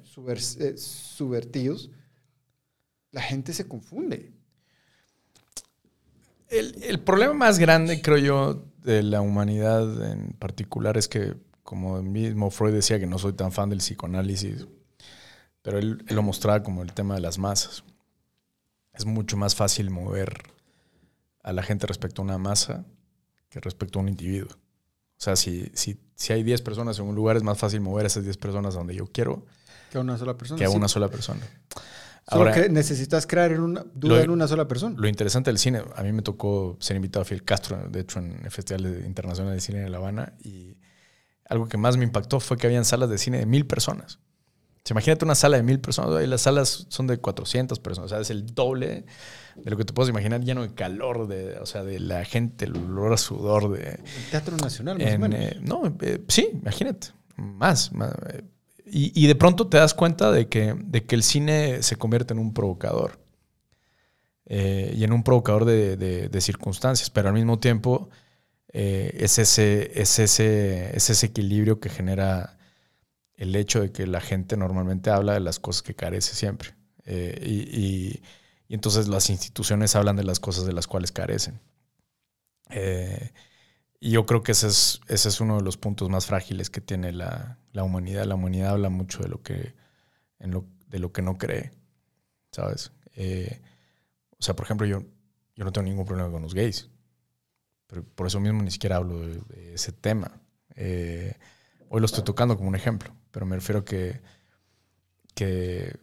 subvertidos, la gente se confunde. El, problema más grande, creo yo, de la humanidad en particular es que, como mismo Freud decía que no soy tan fan del psicoanálisis, pero él, él lo mostraba como el tema de las masas. Es mucho más fácil mover a la gente respecto a una masa que respecto a un individuo. O sea, si, si, si hay 10 personas en un lugar, es más fácil mover a esas 10 personas donde yo quiero Que a una sola persona. que a sí. una sola persona. Solo Ahora, que necesitas crear una, duda Lo- en una sola persona. lo interesante del cine, a mí me tocó ser invitado a Fidel Castro, de hecho, en el Festival Internacional de Cine de La Habana, y algo que más me impactó fue que habían salas de cine de mil personas. O sea, imagínate una sala de mil personas, y las salas son de 400 personas, o sea, es el doble de lo que te puedes imaginar, lleno de calor, de, o sea, de la gente, el olor a sudor, de, El Teatro Nacional, más o en, menos. eh, no, eh, sí, imagínate, más. más, eh, y, de pronto te das cuenta de que, de que el cine se convierte en un provocador. eh, y en un provocador de, de- circunstancias, pero al mismo tiempo eh, es, ese, es, ese, es ese equilibrio que genera el hecho de que la gente normalmente habla de las cosas que carece siempre. Eh, y- y entonces las instituciones hablan de las cosas de las cuales carecen. Y yo creo que ese es, ese es uno de los puntos más frágiles que tiene la, la humanidad. La humanidad habla mucho de lo que, en lo, de lo que no cree, ¿sabes? Eh, o sea, por ejemplo, yo, yo no tengo ningún problema con los gays. Pero por eso mismo ni siquiera hablo de, de ese tema. Eh, hoy lo estoy tocando como un ejemplo, pero me refiero que, que,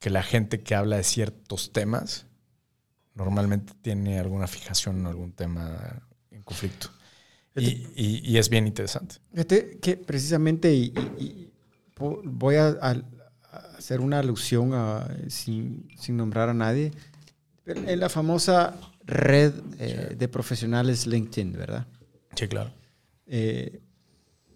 que la gente que habla de ciertos temas normalmente tiene alguna fijación en algún tema en conflicto. Y, y- y es bien interesante. Fíjate que precisamente, y, y- voy a, a- hacer una alusión a, sin, sin nombrar a nadie, en la famosa red eh, de profesionales LinkedIn, ¿verdad? Sí, claro. Eh,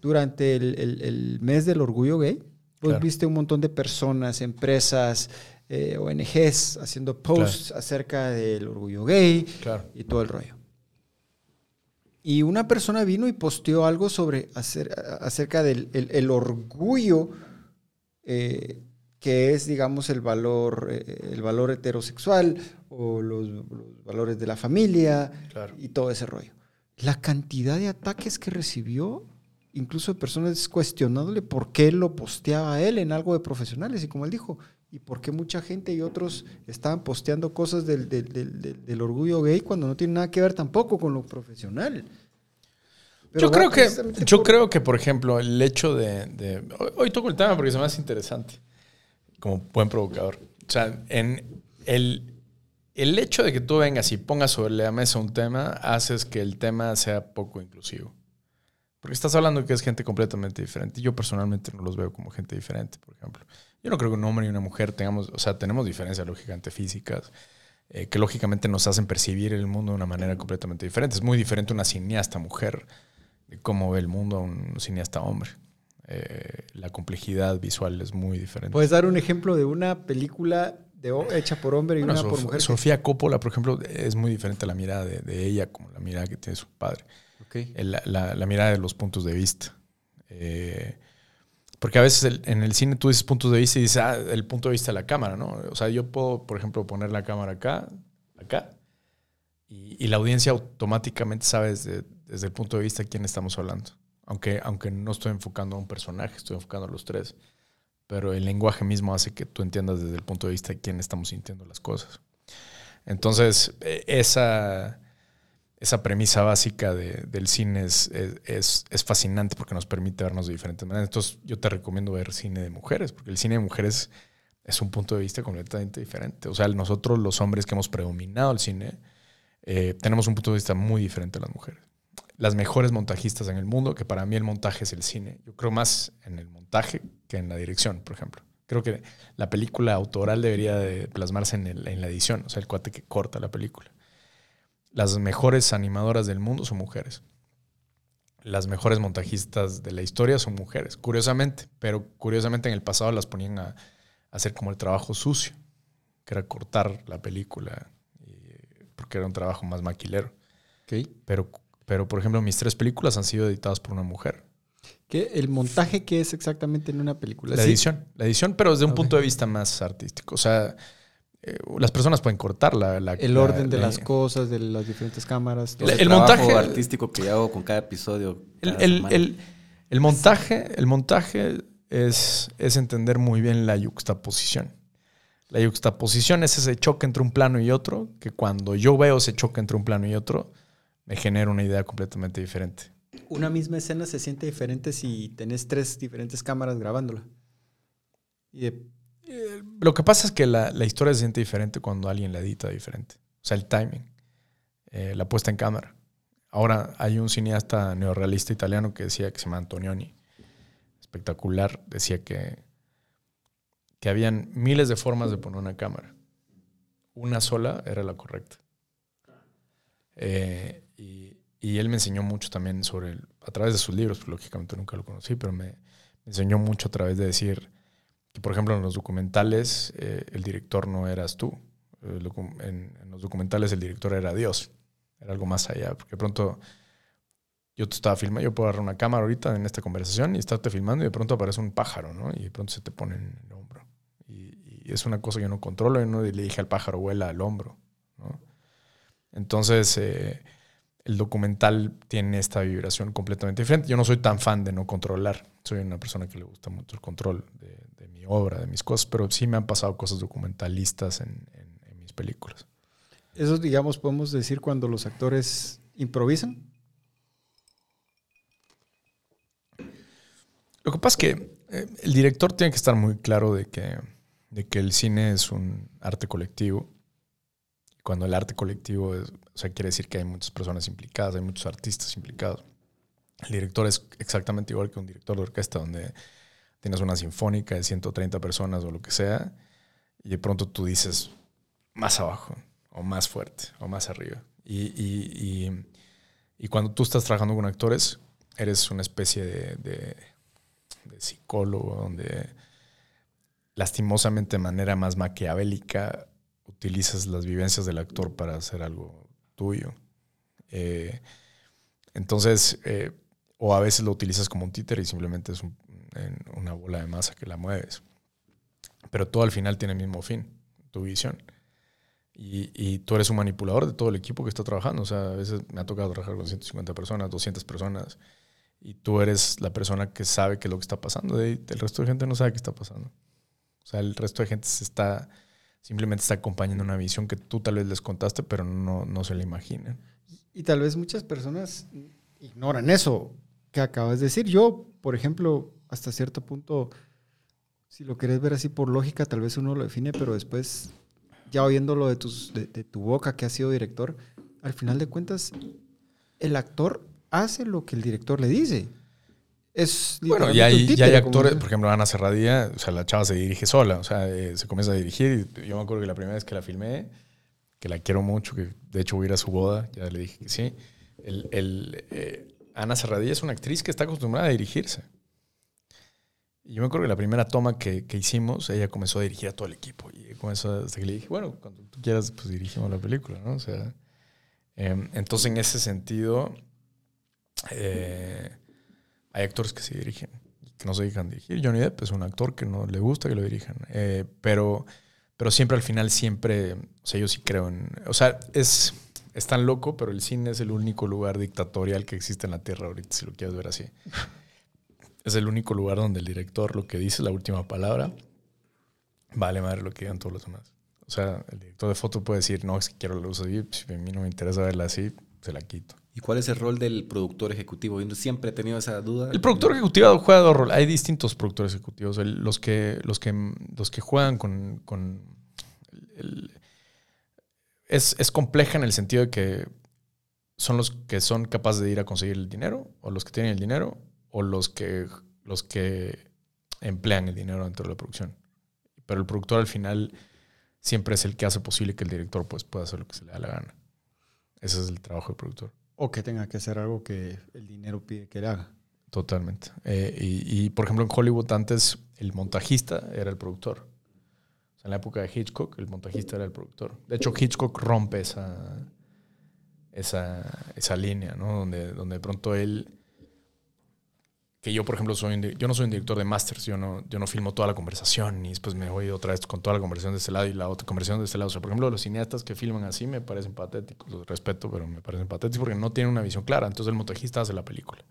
durante el, el- el mes del orgullo gay, vos Claro. viste un montón de personas, empresas, eh, ONGs haciendo posts acerca del orgullo gay Claro. y todo el rollo. Y una persona vino y posteó algo sobre acer- acerca del el, el orgullo eh, que es, digamos, el valor, eh, el valor heterosexual o los, los valores de la familia Claro. y todo ese rollo. La cantidad de ataques que recibió, incluso de personas cuestionándole por qué lo posteaba él en algo de profesionales. Y como él dijo, y por qué mucha gente y otros estaban posteando cosas del, del- del- del- orgullo gay cuando no tiene nada que ver tampoco con lo profesional. Pero yo creo que, yo por- creo que, por ejemplo, el hecho de, de- hoy, toco el tema porque se me hace interesante, como buen provocador. O sea, en el, el hecho de que tú vengas y pongas sobre la mesa un tema, haces que el tema sea poco inclusivo. Porque estás hablando que es gente completamente diferente. Yo personalmente no los veo como gente diferente, por ejemplo. Yo no creo que un hombre y una mujer tengamos, o sea, tenemos diferencias lógicamente físicas, eh, que lógicamente nos hacen percibir el mundo de una manera completamente diferente. Es muy diferente una cineasta mujer de cómo ve el mundo a un cineasta hombre. Eh, la complejidad visual es muy diferente. ¿Puedes dar un ejemplo de una película de, hecha por hombre y Bueno, una por mujer? Sofía Coppola, por ejemplo, es muy diferente a la mirada de, de ella como la mirada que tiene su padre. Ok. El- La, la- la mirada de los puntos de vista. Eh, porque a veces el- en el cine tú dices puntos de vista y dices, ah, el punto de vista de la cámara, ¿no? O sea, yo puedo, por ejemplo, poner la cámara acá, acá, y, y la audiencia automáticamente sabe desde, desde el punto de vista de quién estamos hablando. Aunque, aunque no estoy enfocando a un personaje, estoy enfocando a los tres. Pero el lenguaje mismo hace que tú entiendas desde el punto de vista de quién estamos sintiendo las cosas. Entonces, eh, esa, esa premisa básica de- del cine es, es- es- es fascinante porque nos permite vernos de diferentes maneras. Entonces, yo te recomiendo ver cine de mujeres, porque el cine de mujeres es un punto de vista completamente diferente. O sea, nosotros los hombres que hemos predominado el cine, eh, tenemos un punto de vista muy diferente a las mujeres. Las mejores montajistas en el mundo, que para mí el montaje es el cine. Yo creo más en el montaje que en la dirección, por ejemplo. Creo que la película autoral debería de plasmarse en, el- en la edición, o sea, el cuate que corta la película. Las mejores animadoras del mundo son mujeres. Las mejores montajistas de la historia son mujeres, curiosamente, pero curiosamente en el pasado las ponían a, a hacer como el trabajo sucio, que era cortar la película, y- porque era un trabajo más maquilero. Ok. Pero, pero, por ejemplo, mis tres películas han sido editadas por una mujer. ¿Qué? ¿El montaje que es exactamente en una película? La Sí. edición, la edición, pero desde un punto de vista más artístico. O sea, eh, las personas pueden cortar la, la- El la- orden de la- las cosas, de las diferentes cámaras. todo. El- El, el montaje- artístico que hago con cada episodio. El, cada el- el- el montaje, el montaje es, es entender muy bien la yuxtaposición. La yuxtaposición es ese choque entre un plano y otro, que cuando yo veo ese choque entre un plano y otro, me genera una idea completamente diferente. Una misma escena se siente diferente si tenés tres diferentes cámaras grabándola. Lo que pasa es que la, historia se siente diferente cuando alguien la edita diferente. O sea, el timing, eh, la puesta en cámara. Ahora hay un cineasta neorrealista italiano que decía que se llama Antonioni. Espectacular. Decía que, que habían miles de formas de poner una cámara. Una sola era la correcta. Eh, y, él me enseñó mucho también sobre, a través de sus libros, pues, lógicamente nunca lo conocí, pero me, enseñó mucho a través de decir por ejemplo, en los documentales eh, el director no eras tú. Eh, en, en, los documentales el director era Dios. Era algo más allá, porque de pronto yo te estaba filmando, yo puedo agarrar una cámara ahorita en esta conversación y estarte filmando y de pronto aparece un pájaro, ¿no? Y de pronto se te pone en el hombro. Y, es una cosa que yo no controlo y no le dije al pájaro, vuela al hombro, ¿no? Entonces, eh, el documental tiene esta vibración completamente diferente. Yo no soy tan fan de no controlar. Soy una persona que le gusta mucho el control de, mi obra, de mis cosas, pero sí me han pasado cosas documentalistas en, mis películas. Eso, digamos, podemos decir cuando los actores improvisan. Lo que pasa es que eh, el director tiene que estar muy claro de que, de que el cine es un arte colectivo cuando el arte colectivo es, o sea, quiere decir que hay muchas personas implicadas, hay muchos artistas implicados. El director es exactamente igual que un director de orquesta, donde tienes una sinfónica de 130 personas o lo que sea, y de pronto tú dices más abajo, o más fuerte, o más arriba. Y, y, y, cuando tú estás trabajando con actores, eres una especie de, de, de psicólogo, donde lastimosamente de manera más maquiavélica utilizas las vivencias del actor para hacer algo tuyo. Eh, entonces, eh, o a veces lo utilizas como un títer y simplemente es una bola de masa que la mueves. Pero todo al final tiene el mismo fin, tu visión. Y, y, tú eres un manipulador de todo el equipo que está trabajando. O sea, a veces me ha tocado trabajar con 150 personas, 200 personas, y tú eres la persona que sabe qué es lo que está pasando. Y el resto de gente no sabe qué está pasando. O sea, el resto de gente se está simplemente está acompañando una visión que tú tal vez les contaste, pero no, no se la imaginan. Y tal vez muchas personas ignoran eso que acabas de decir. Yo, por ejemplo, hasta cierto punto, si lo querés ver así por lógica, tal vez uno lo define, pero después, ya oyéndolo de, tus, de, de tu boca que has sido director, al final de cuentas, el actor hace lo que el director le dice. Es bueno, y hay, hay actores, por ejemplo, Ana Serradía, o sea, la chava se dirige sola, o sea, eh, se comienza a dirigir. yo me acuerdo que la primera vez que la filmé, que la quiero mucho, que de hecho voy a ir a su boda, ya le dije que sí. El, el, eh, Ana Serradilla es una actriz que está acostumbrada a dirigirse. Y yo me acuerdo que la primera toma que, que, hicimos, ella comenzó a dirigir a todo el equipo. Y comenzó hasta que le dije, bueno, cuando tú quieras, pues dirigimos la película, ¿no? O sea, em, entonces en ese sentido, eh, hay actores que se dirigen, que no se dejan dirigir. Johnny Depp es un actor que no le gusta que lo dirijan. Eh, pero, pero siempre al final, siempre, o sea, yo sí creo en... O sea, es, es tan loco, pero el cine es el único lugar dictatorial que existe en la Tierra ahorita, si lo quieres ver así. Es el único lugar donde el director lo que dice, la última palabra, vale madre lo que digan todos los demás. O sea, el director de foto puede decir, no, es que quiero la luz así, si a mí no me interesa verla así, se la quito. ¿Y cuál es el rol del productor ejecutivo? Yo siempre he tenido esa duda. El productor ejecutivo juega dos roles. Hay distintos productores ejecutivos. los, que, los, que, los que juegan con... es, es, compleja en el sentido de que son los que son capaces de ir a conseguir el dinero, o los que tienen el dinero, o los que, los que emplean el dinero dentro de la producción. Pero el productor al final siempre es el que hace posible que el director pues, pueda hacer lo que se le da la gana. Ese es el trabajo del productor. O que tenga que hacer algo que el dinero pide que le haga. Totalmente. Eh, y, por ejemplo, en Hollywood antes el montajista era el productor. en la época de Hitchcock, el montajista era el productor. De hecho, Hitchcock rompe esa, esa, esa línea, ¿no? Donde, donde de pronto él que yo, por ejemplo, soy yo no soy un director de masters, yo no, yo no filmo toda la conversación y después me voy otra vez con toda la conversación de este lado y la otra conversación de este lado. O sea, por ejemplo, los cineastas que filman así me parecen patéticos, los respeto, pero me parecen patéticos porque no tienen una visión clara. Entonces el montajista hace la película.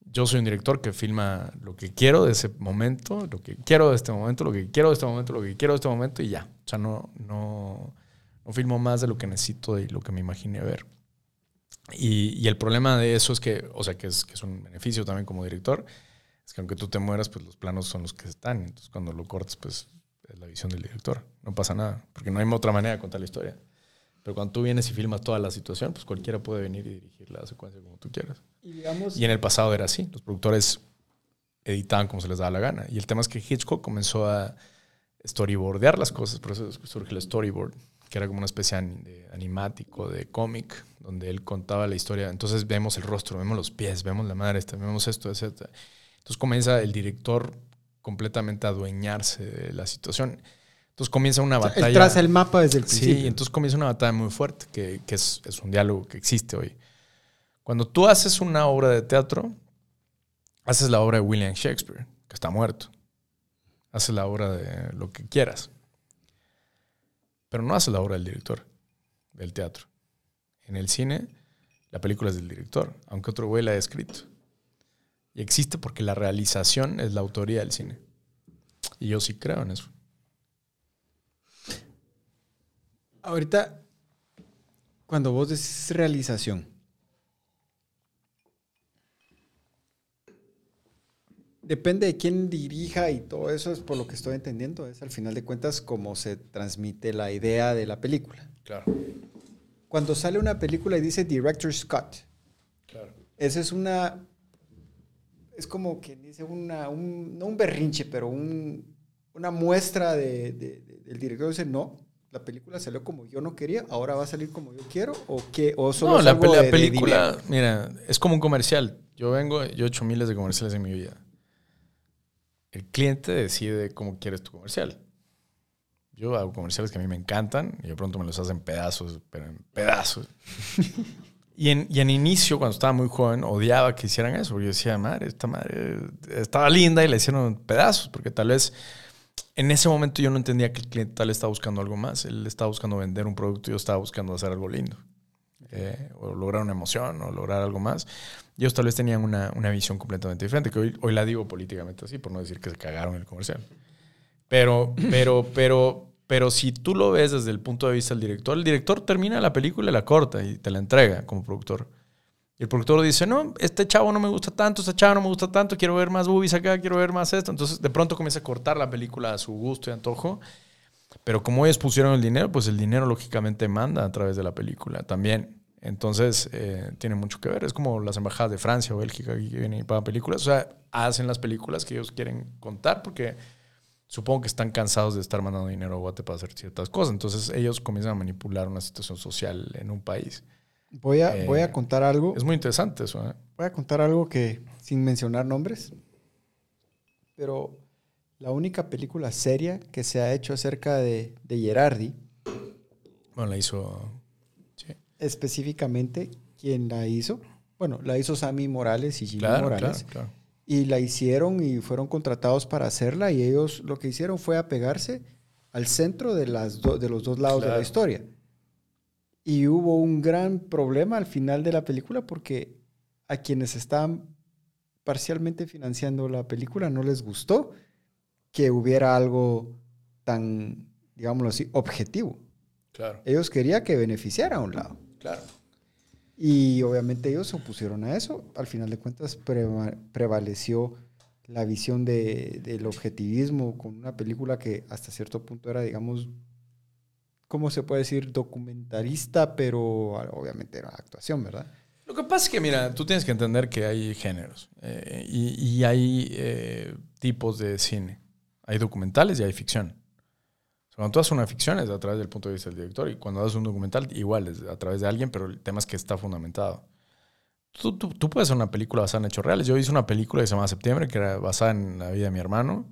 Yo soy un director que filma lo que quiero de ese momento, lo que quiero de este momento, lo que quiero de este momento, lo que quiero de este momento y ya. O sea, no, no, no filmo más de lo que necesito y lo que me imaginé ver. Y, el problema de eso es que, o sea, que es, que es un beneficio también como director, es que aunque tú te mueras, pues los planos son los que están. Entonces cuando lo cortas, pues es la visión del director. No pasa nada, porque no hay otra manera de contar la historia. Pero cuando tú vienes y filmas toda la situación, pues cualquiera puede venir y dirigir la secuencia como tú quieras. Y, y en el pasado era así. Los productores editaban como se les daba la gana. Y el tema es que Hitchcock comenzó a storyboardear las cosas, por eso surge el storyboard, que era como una especie de animático, de cómic, donde él contaba la historia. Entonces vemos el rostro, vemos los pies, vemos la madre, vemos esto, etc. Entonces comienza el director completamente a adueñarse de la situación. Entonces comienza una batalla. traza el mapa desde el principio. Sí, entonces comienza una batalla muy fuerte, que, que es, es, un diálogo que existe hoy. Cuando tú haces una obra de teatro, haces la obra de William Shakespeare, que está muerto. Haces la obra de lo que quieras. Pero no haces la obra del director, del teatro. En el cine, la película es del director, aunque otro güey la haya escrito. Y existe porque la realización es la autoría del cine. Y yo sí creo en eso. Ahorita, cuando vos decís realización, depende de quién dirija y todo eso es por lo que estoy entendiendo, es al final de cuentas cómo se transmite la idea de la película. Claro. Cuando sale una película y dice Director Scott, claro. esa es una, es como que dice una, un, no un berrinche, pero un, una muestra de, del director dice, no, la película salió como yo no quería, ahora va a salir como yo quiero, o que o solo no, la, película, mira, es como un comercial. Yo vengo, yo he hecho miles de comerciales en mi vida el cliente decide cómo quieres tu comercial. Yo hago comerciales que a mí me encantan y de pronto me los hacen pedazos, pero en pedazos. y, en, y en inicio, cuando estaba muy joven, odiaba que hicieran eso. Porque yo decía, madre, esta madre estaba linda y le hicieron pedazos, porque tal vez en ese momento yo no entendía que el cliente tal estaba buscando algo más. Él estaba buscando vender un producto yo estaba buscando hacer algo lindo. Eh, o lograr una emoción, o lograr algo más. Ellos tal vez tenían una, una visión completamente diferente, que hoy, hoy, la digo políticamente así, por no decir que se cagaron en el comercial. Pero, pero, pero, pero si tú lo ves desde el punto de vista del director, el director termina la película y la corta y te la entrega como productor. El productor dice, no, este chavo no me gusta tanto, esta chava no me gusta tanto, quiero ver más boobies acá, quiero ver más esto. Entonces, de pronto comienza a cortar la película a su gusto y antojo. Pero como ellos pusieron el dinero, pues el dinero lógicamente manda a través de la película también. Entonces, eh, tiene mucho que ver. Es como las embajadas de Francia o Bélgica que vienen y pagan películas. O sea, hacen las películas que ellos quieren contar porque supongo que están cansados de estar mandando dinero a Guate para hacer ciertas cosas. Entonces, ellos comienzan a manipular una situación social en un país. Voy a, voy a eh, contar algo. Es muy interesante eso. ¿eh? Voy a contar algo que, sin mencionar nombres, pero la única película seria que se ha hecho acerca de, de Gerardi. Bueno, la hizo específicamente quién la hizo. Bueno, la hizo Sammy Morales y Jimmy Morales. Y la hicieron y fueron contratados para hacerla y ellos lo que hicieron fue apegarse al centro de, las de los dos lados de la historia. Y hubo un gran problema al final de la película porque a quienes estaban parcialmente financiando la película no les gustó que hubiera algo tan, digámoslo así, objetivo. Claro. Ellos querían que beneficiara a un lado. Claro. Y obviamente ellos se opusieron a eso. Al final de cuentas prevaleció la visión de, del objetivismo con una película que hasta cierto punto era, digamos, ¿cómo se puede decir? Documentarista, pero obviamente era actuación, ¿verdad? Lo que pasa es que, mira, tú tienes que entender que hay géneros eh, y, hay eh, tipos de cine. Hay documentales y hay ficción. Cuando tú haces una ficción es a través del punto de vista del director y cuando haces un documental igual es a través de alguien, pero el tema es que está fundamentado. Tú, tú, puedes hacer una película basada en hechos reales. Yo hice una película que se llama Septiembre, que era basada en la vida de mi hermano,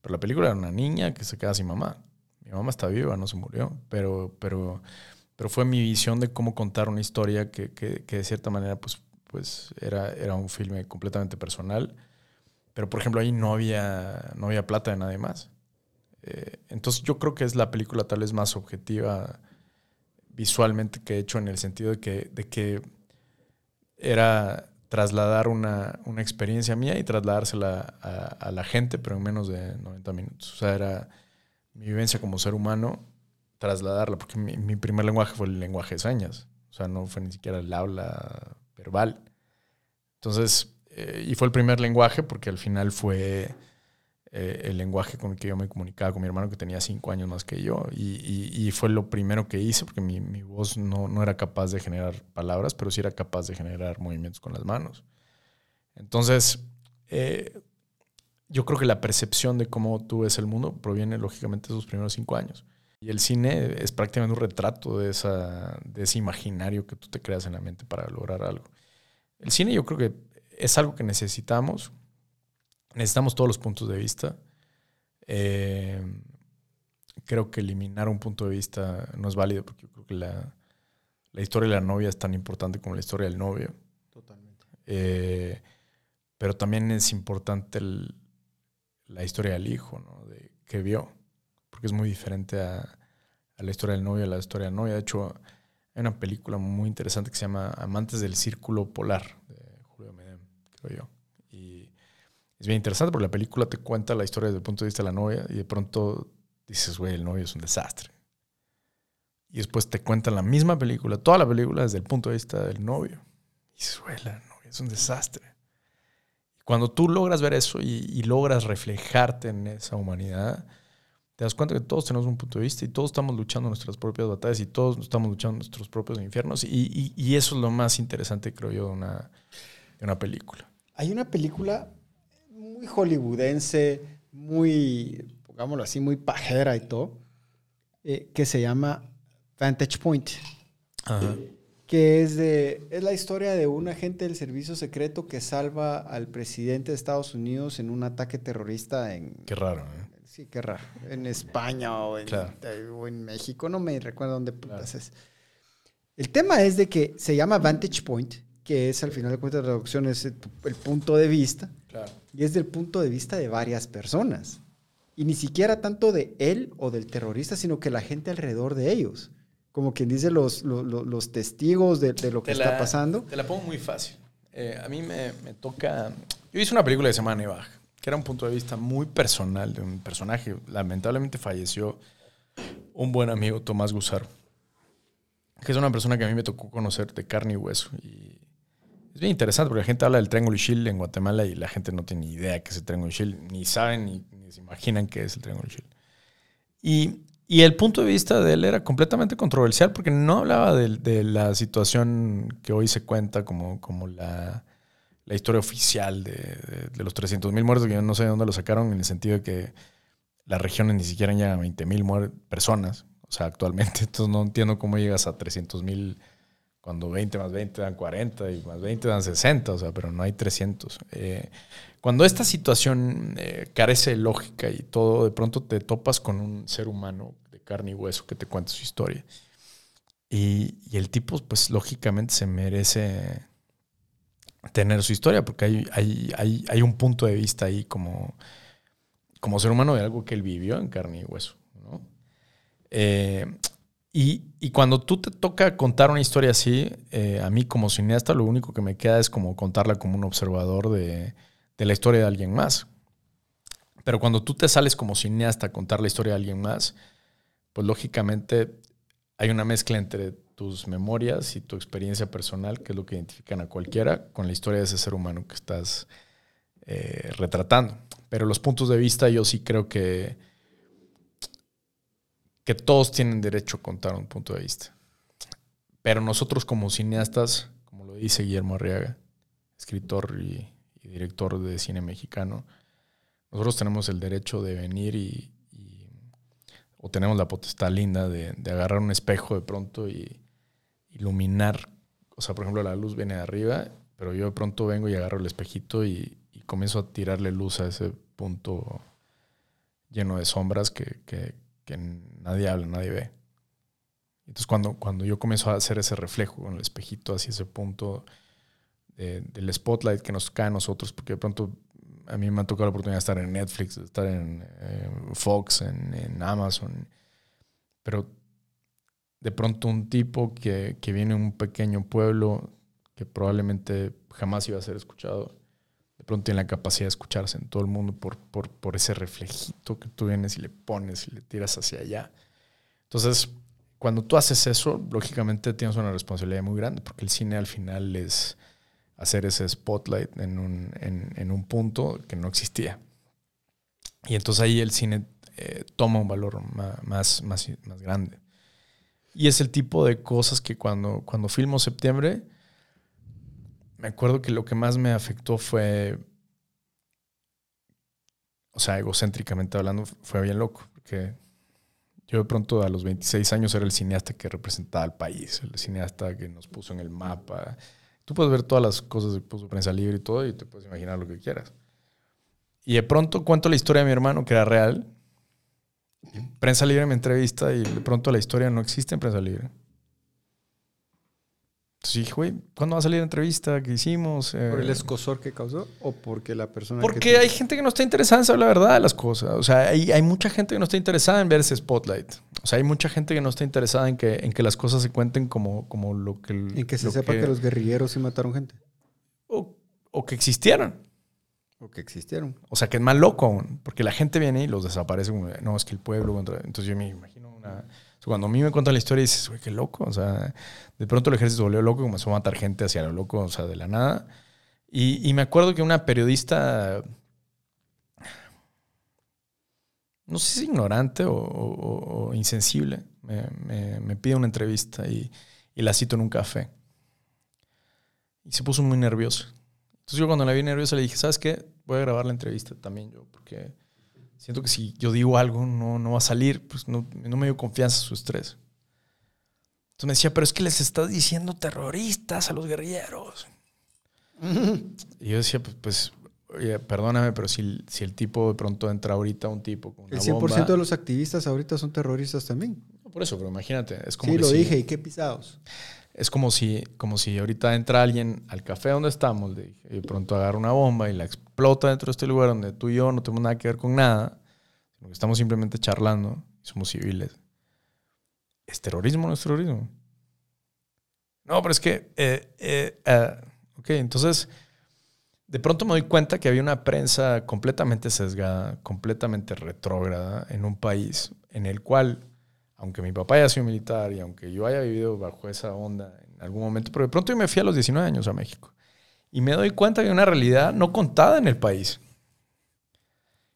pero la película era una niña que se queda sin mamá. Mi mamá está viva, no se murió, pero, pero, pero fue mi visión de cómo contar una historia que, que, que de cierta manera pues, pues era, era un filme completamente personal. Pero, por ejemplo, ahí no había, no había plata de nadie más. Eh, entonces yo creo que es la película tal vez más objetiva visualmente que he hecho en el sentido de que, de que era trasladar una, una experiencia mía y trasladársela a, la gente, pero en menos de 90 minutos. O sea, era mi vivencia como ser humano, trasladarla, porque mi, primer lenguaje fue el lenguaje de señas. O sea, no fue ni siquiera el habla verbal. Entonces, eh, y fue el primer lenguaje porque al final fue eh, el lenguaje con el que yo me comunicaba con mi hermano que tenía cinco años más que yo. Y, fue lo primero que hice porque mi, voz no, no, era capaz de generar palabras, pero sí era capaz de generar movimientos con las manos. Entonces, eh, yo creo que la percepción de cómo tú ves el mundo proviene lógicamente de esos primeros cinco años. Y el cine es prácticamente un retrato de, esa, de ese imaginario que tú te creas en la mente para lograr algo. El cine yo creo que es algo que necesitamos. Necesitamos todos los puntos de vista. Eh, creo que eliminar un punto de vista no es válido porque yo creo que la, la historia de la novia es tan importante como la historia del novio. Totalmente. Eh, pero también es importante la historia del hijo, ¿no? De, que vio, porque es muy diferente a, la historia del novio a la historia de la novia. De hecho, hay una película muy interesante que se llama Amantes del Círculo Polar, de Julio Medem, creo yo. Y es bien interesante porque la película te cuenta la historia desde el punto de vista de la novia y de pronto dices, güey, el novio es un desastre. Y después te cuentan la misma película, toda la película desde el punto de vista del novio. Y dices, güey, la novia es un desastre. Cuando tú logras ver eso y, logras reflejarte en esa humanidad, te das cuenta que todos tenemos un punto de vista y todos estamos luchando nuestras propias batallas y todos estamos luchando nuestros propios infiernos. Y, eso es lo más interesante, creo yo, de una, una película. Hay una película muy hollywoodense, muy, pongámoslo así, muy pajera y todo, eh, que se llama Vantage Point. Ajá que es, de, es la historia de un agente del servicio secreto que salva al presidente de Estados Unidos en un ataque terrorista en... Qué raro, ¿eh? Sí, qué raro. En España o en, o en México, no me recuerdo dónde putas es. El tema es de que se llama Vantage Point, que es al final de cuentas la traducción es el, el punto de vista. Claro. Y es del punto de vista de varias personas. Y ni siquiera tanto de él o del terrorista, sino que la gente alrededor de ellos como quien dice, los, los, testigos de, lo que está pasando. Te la pongo muy fácil. Eh, a mí me, toca... Yo hice una película de Semana Nevaj, que era un punto de vista muy personal de un personaje. Lamentablemente falleció un buen amigo, Tomás Gusaro, que es una persona que a mí me tocó conocer de carne y hueso. Y es bien interesante porque la gente habla del Triángulo Shield en Guatemala y la gente no tiene ni idea qué es el Triángulo Shield, ni saben ni, se imaginan qué es el Triángulo Shield. Y y el punto de vista de él era completamente controversial porque no hablaba de, la situación que hoy se cuenta como, como la, historia oficial de, los 300.000 muertos, que yo no sé de dónde lo sacaron, en el sentido de que las regiones ni siquiera llegan a 20.000 personas, o sea, actualmente. Entonces no entiendo cómo llegas a 300.000 cuando 20 más 20 dan 40 y más 20 dan 60, o sea, pero no hay 300. Eh, cuando esta situación eh, carece de lógica y todo, de pronto te topas con un ser humano de carne y hueso que te cuenta su historia. Y, el tipo, pues lógicamente se merece tener su historia, porque hay, hay, hay, un punto de vista ahí como, como ser humano de algo que él vivió en carne y hueso. ¿no? Eh, y, cuando tú te toca contar una historia así, eh, a mí como cineasta lo único que me queda es como contarla como un observador de, la historia de alguien más. Pero cuando tú te sales como cineasta a contar la historia de alguien más, pues lógicamente hay una mezcla entre tus memorias y tu experiencia personal, que es lo que identifican a cualquiera, con la historia de ese ser humano que estás eh, retratando. Pero los puntos de vista yo sí creo que que todos tienen derecho a contar un punto de vista. Pero nosotros como cineastas, como lo dice Guillermo Arriaga, escritor y, director de cine mexicano, nosotros tenemos el derecho de venir y, o tenemos la potestad linda de, agarrar un espejo de pronto y iluminar. O sea, por ejemplo, la luz viene de arriba, pero yo de pronto vengo y agarro el espejito y, comienzo a tirarle luz a ese punto lleno de sombras que, nadie habla, nadie ve. Entonces cuando, cuando yo comienzo a hacer ese reflejo con el espejito hacia ese punto del spotlight que nos cae a nosotros, porque de pronto a mí me ha tocado la oportunidad de estar en Netflix, de estar en eh, Fox, en, Amazon, pero de pronto un tipo que, que viene de un pequeño pueblo que probablemente jamás iba a ser escuchado, pronto tiene la capacidad de escucharse en todo el mundo por, por, ese reflejito que tú vienes y le pones y le tiras hacia allá. Entonces, cuando tú haces eso, lógicamente tienes una responsabilidad muy grande, porque el cine al final es hacer ese spotlight en un, en, un punto que no existía. Y entonces ahí el cine eh, toma un valor más, más, más, grande. Y es el tipo de cosas que cuando, cuando filmo septiembre, me acuerdo que lo que más me afectó fue, o sea, egocéntricamente hablando, fue bien loco, porque yo de pronto a los 26 años era el cineasta que representaba al país, el cineasta que nos puso en el mapa. Tú puedes ver todas las cosas que puso Prensa Libre y todo y te puedes imaginar lo que quieras. Y de pronto cuento la historia de mi hermano, que era real. Prensa Libre me entrevista y de pronto la historia no existe en Prensa Libre. Sí, güey, ¿cuándo va a salir la entrevista que hicimos? ¿Por el eh, escosor que causó o porque la persona... Porque hay gente que no está interesada en saber la verdad de las cosas. O sea, hay, hay, mucha gente que no está interesada en ver ese spotlight. O sea, hay mucha gente que no está interesada en que, en que las cosas se cuenten como, como lo que... En que se sepa que... los guerrilleros sí mataron gente. O, o, que existieron. O que existieron. O sea, que es más loco aún. Porque la gente viene y los desaparece. no, es que el pueblo... Entonces yo me imagino una cuando a mí me cuentan la historia dices, güey, qué loco. O sea, de pronto el ejército volvió loco, comenzó a matar gente hacia lo loco, o sea, de la nada. Y, me acuerdo que una periodista, no sé si ignorante o, insensible, me, pide una entrevista y, y la cito en un café. Y se puso muy nervioso. Entonces yo cuando la vi nerviosa le dije, ¿sabes qué? Voy a grabar la entrevista también yo, porque siento que si yo digo algo no, no va a salir, pues no, no me dio confianza su estrés. Entonces me decía, pero es que les estás diciendo terroristas a los guerrilleros. y yo decía, pues, pues oye, perdóname, pero si, si, el tipo de pronto entra ahorita un tipo con una El 100% de los activistas ahorita son terroristas también. por eso, pero imagínate. Es como sí, lo dije, ¿y qué pisados? Es como si, como si ahorita entra alguien al café donde estamos y de pronto agarra una bomba y la explota dentro de este lugar donde tú y yo no tenemos nada que ver con nada, sino que estamos simplemente charlando y somos civiles. ¿Es terrorismo o no es terrorismo? No, pero es que... Eh, eh, eh, ok, entonces... De pronto me doy cuenta que había una prensa completamente sesgada, completamente retrógrada en un país en el cual aunque mi papá haya sido militar y aunque yo haya vivido bajo esa onda en algún momento, pero de pronto yo me fui a los 19 años a México y me doy cuenta de una realidad no contada en el país.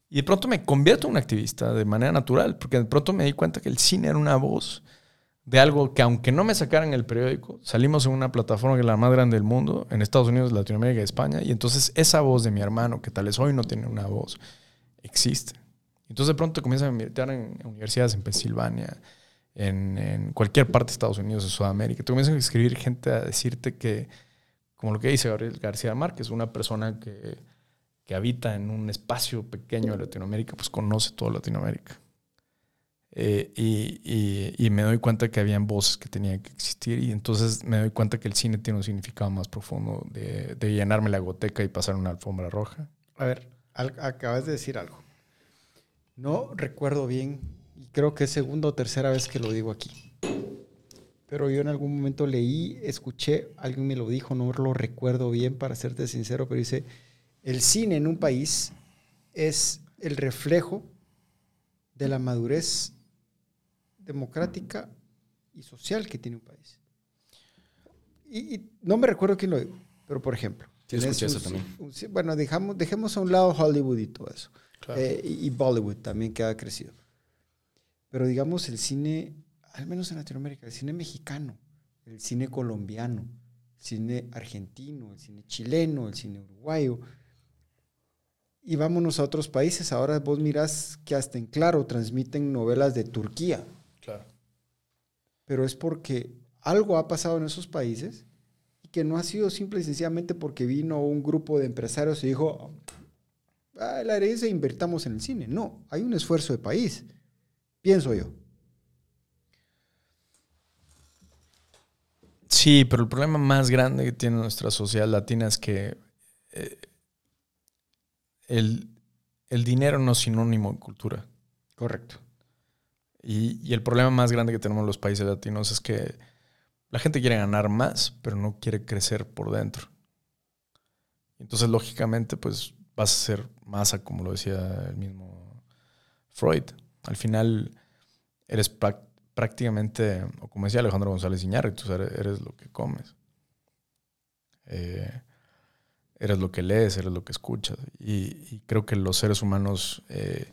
Y de pronto me convierto en un activista de manera natural, porque de pronto me di cuenta que el cine era una voz de algo que aunque no me sacaran el periódico, salimos en una plataforma que es la más grande del mundo, en Estados Unidos, Latinoamérica y España, y entonces esa voz de mi hermano, que tal vez hoy no tiene una voz, existe. Entonces de pronto comienzan a invitar en universidades en Pensilvania, en, cualquier parte de Estados Unidos, de Sudamérica. Te comienzan a escribir gente a decirte que, como lo que dice Gabriel García Márquez, una persona que, que habita en un espacio pequeño de Latinoamérica, pues conoce toda Latinoamérica. Eh, y, y, me doy cuenta que habían voces que tenían que existir y entonces me doy cuenta que el cine tiene un significado más profundo de llenarme la goteca y pasar una alfombra roja. A ver, acabas de decir algo. No recuerdo bien, y creo que es segunda o tercera vez que lo digo aquí. Pero yo en algún momento leí, escuché, alguien me lo dijo, no lo recuerdo bien para serte sincero, pero dice, el cine en un país es el reflejo de la madurez democrática y social que tiene un país. Y, no me recuerdo quién lo dijo, pero por ejemplo. Sí, escuché eso también. bueno, dejamos, dejemos a un lado Hollywood y todo eso. Eh, y Bollywood también que ha crecido. Pero digamos el cine, al menos en Latinoamérica, el cine mexicano, el cine colombiano, el cine argentino, el cine chileno, el cine uruguayo. Y vámonos a otros países. Ahora vos mirás que hasta en Claro transmiten novelas de Turquía. Claro. Pero es porque algo ha pasado en esos países y que no ha sido simple y sencillamente porque vino un grupo de empresarios y dijo, ah, la herencia invertamos en el cine. No, hay un esfuerzo de país, pienso yo. Sí, pero el problema más grande que tiene nuestra sociedad latina es que eh, el, dinero no es sinónimo de cultura. Correcto. Y, y, el problema más grande que tenemos los países latinos es que la gente quiere ganar más, pero no quiere crecer por dentro. Entonces, lógicamente, pues vas a ser masa, como lo decía el mismo Freud. Al final eres prácticamente, o como decía Alejandro González tú eres, eres lo que comes. Eh, eres lo que lees, eres lo que escuchas. Y, creo que los seres humanos, eh,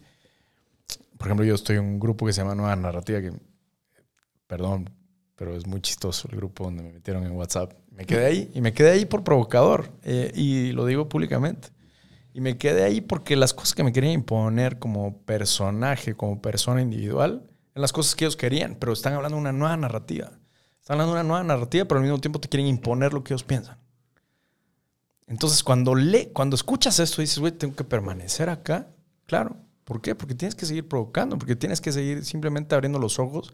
por ejemplo, yo estoy en un grupo que se llama Nueva Narrativa, que, perdón, pero es muy chistoso el grupo donde me metieron en WhatsApp. Me quedé ahí y me quedé ahí por provocador eh, y lo digo públicamente. Y me quedé ahí porque las cosas que me querían imponer como personaje, como persona individual, eran las cosas que ellos querían, pero están hablando de una nueva narrativa. Están hablando de una nueva narrativa, pero al mismo tiempo te quieren imponer lo que ellos piensan. Entonces, cuando, le, cuando escuchas esto, dices, güey, tengo que permanecer acá. Claro. ¿Por qué? Porque tienes que seguir provocando, porque tienes que seguir simplemente abriendo los ojos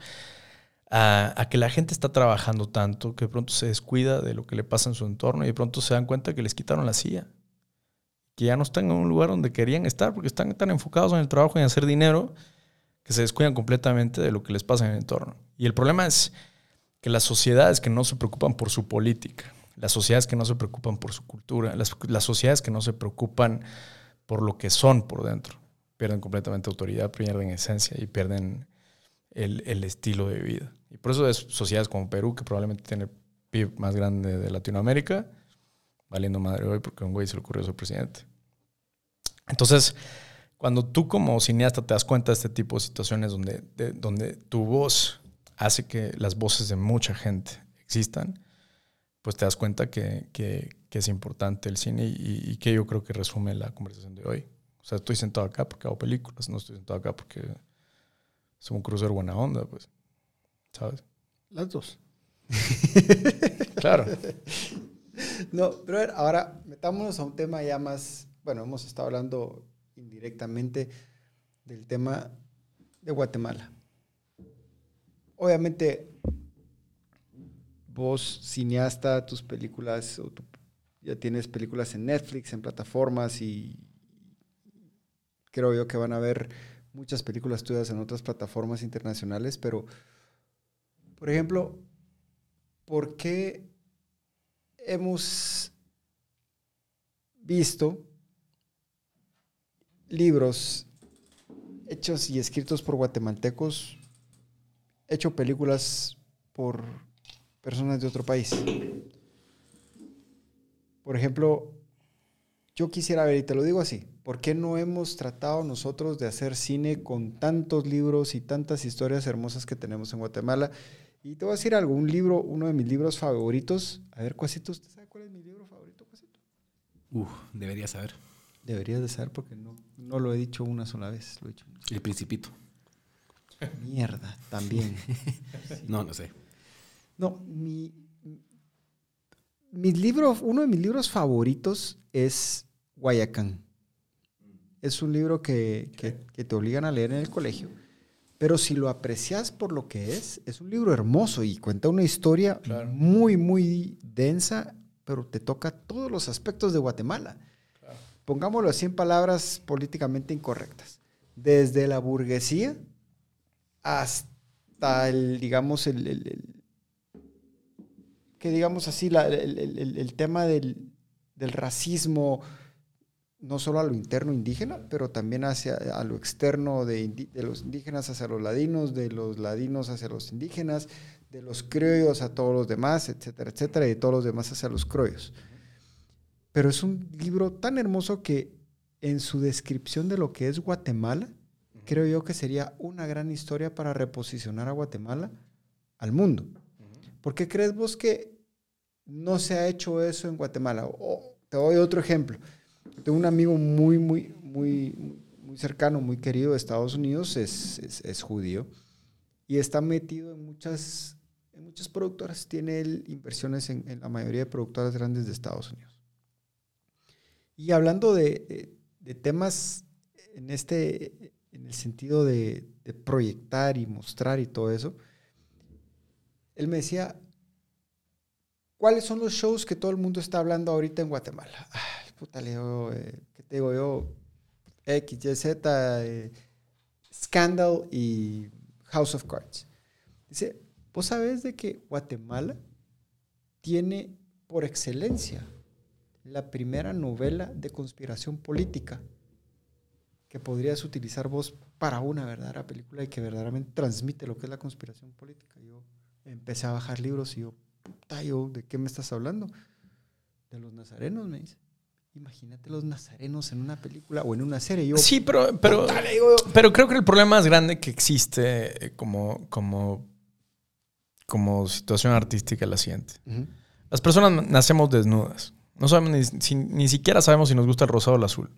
a, que la gente está trabajando tanto que de pronto se descuida de lo que le pasa en su entorno y de pronto se dan cuenta que les quitaron la silla. Que ya no están en un lugar donde querían estar porque están tan enfocados en el trabajo y en hacer dinero que se descuidan completamente de lo que les pasa en el entorno. Y el problema es que las sociedades que no se preocupan por su política, las sociedades que no se preocupan por su cultura, las, sociedades que no se preocupan por lo que son por dentro, pierden completamente autoridad, pierden esencia y pierden el, estilo de vida. Y por eso es sociedades como Perú, que probablemente tiene el PIB más grande de Latinoamérica, valiendo madre hoy porque a un güey se le ocurrió ser presidente. Entonces, cuando tú como cineasta te das cuenta de este tipo de situaciones donde, donde tu voz hace que las voces de mucha gente existan, pues te das cuenta que, es importante el cine y, que yo creo que resume la conversación de hoy. O sea, estoy sentado acá porque hago películas, no estoy sentado acá porque soy un crucer buena onda, pues. ¿Sabes? Las dos. claro. No, pero ahora metámonos a un tema ya más, bueno, hemos estado hablando indirectamente del tema de Guatemala. Obviamente vos, cineasta, tus películas, o ya tienes películas en Netflix, en plataformas y creo yo que van a ver muchas películas tuyas en otras plataformas internacionales, pero, por ejemplo, ¿por qué hemos visto libros hechos y escritos por guatemaltecos, hecho películas por personas de otro país. Por ejemplo, yo quisiera ver, y te lo digo así, ¿por qué no hemos tratado nosotros de hacer cine con tantos libros y tantas historias hermosas que tenemos en Guatemala? Y te voy a decir algo, un libro, uno de mis libros favoritos. A ver, Cuasito, ¿usted sabe cuál es mi libro favorito, Cuasito? Uf, debería saber. Deberías de saber porque no, no lo he dicho una sola vez, lo he dicho. El Principito. Mierda, también. no, no sé. No, mi, libro, uno de mis libros favoritos es Guayacán. Es un libro que, te obligan a leer en el colegio. Pero si lo aprecias por lo que es, es un libro hermoso y cuenta una historia muy, muy densa, pero te toca todos los aspectos de Guatemala. Pongámoslo así en palabras políticamente incorrectas. Desde la burguesía hasta el, digamos, el, que digamos así, el, tema del, racismo, no solo a lo interno indígena, pero también hacia a lo externo de, los indígenas hacia los ladinos, de los ladinos hacia los indígenas, de los criollos a todos los demás, etcétera, etcétera, y de todos los demás hacia los criollos. Pero es un libro tan hermoso que en su descripción de lo que es Guatemala, creo yo que sería una gran historia para reposicionar a Guatemala al mundo. ¿Por qué crees vos que no se ha hecho eso en Guatemala. te doy otro ejemplo. Tengo un amigo muy, muy, muy, muy cercano, muy querido de Estados Unidos, es, es, judío y está metido en muchas, en muchas productoras. Tiene inversiones en, la mayoría de productoras grandes de Estados Unidos. Y hablando de, de, temas en, este, en el sentido de, de proyectar y mostrar y todo eso, él me decía, ¿Cuáles son los shows que todo el mundo está hablando ahorita en Guatemala? Ay, puta, Leo, eh, ¿qué te digo yo? X, Y, Z, eh, Scandal y House of Cards. Dice, ¿vos sabés de que Guatemala tiene por excelencia la primera novela de conspiración política que podrías utilizar vos para una verdadera película y que verdaderamente transmite lo que es la conspiración política. Yo empecé a bajar libros y yo, puta, yo, ¿de qué me estás hablando? De los nazarenos, me dice. Imagínate los nazarenos en una película o en una serie. Yo, Sí, pero, pero, creo que el problema más grande que existe eh, como, como, como situación artística es la siguiente. Las personas nacemos desnudas. No sabemos ni, si- ni siquiera sabemos si nos gusta el rosado o el azul.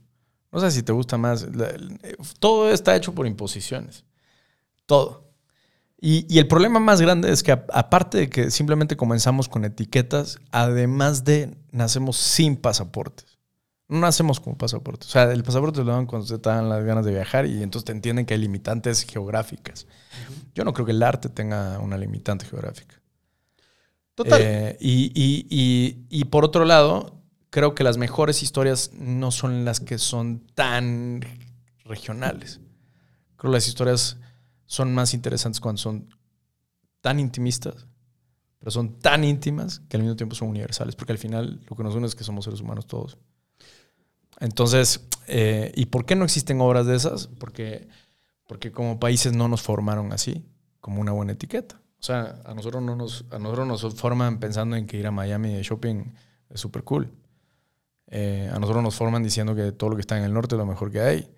No sé si te gusta más. Eh, todo está hecho por imposiciones. Todo. Y, y el problema más grande es que a- aparte de que simplemente comenzamos con etiquetas, además de nacemos sin pasaportes. No nacemos con pasaportes. O sea, el pasaporte lo dan cuando se te dan las ganas de viajar y entonces te entienden que hay limitantes geográficas. Yo no creo que el arte tenga una limitante geográfica. Total. Eh, y, y- y- y por otro lado, creo que las mejores historias no son las que son tan regionales. Creo que las historias son más interesantes cuando son tan intimistas, pero son tan íntimas que al mismo tiempo son universales, porque al final lo que nos une es que somos seres humanos todos. Entonces, eh, ¿y por qué no existen obras de esas? Porque, porque como países no nos formaron así, como una buena etiqueta. O sea, a nosotros, no nos, a nosotros nos forman pensando en que ir a Miami de shopping es súper cool. Eh, a nosotros nos forman diciendo que todo lo que está en el norte es lo mejor que hay.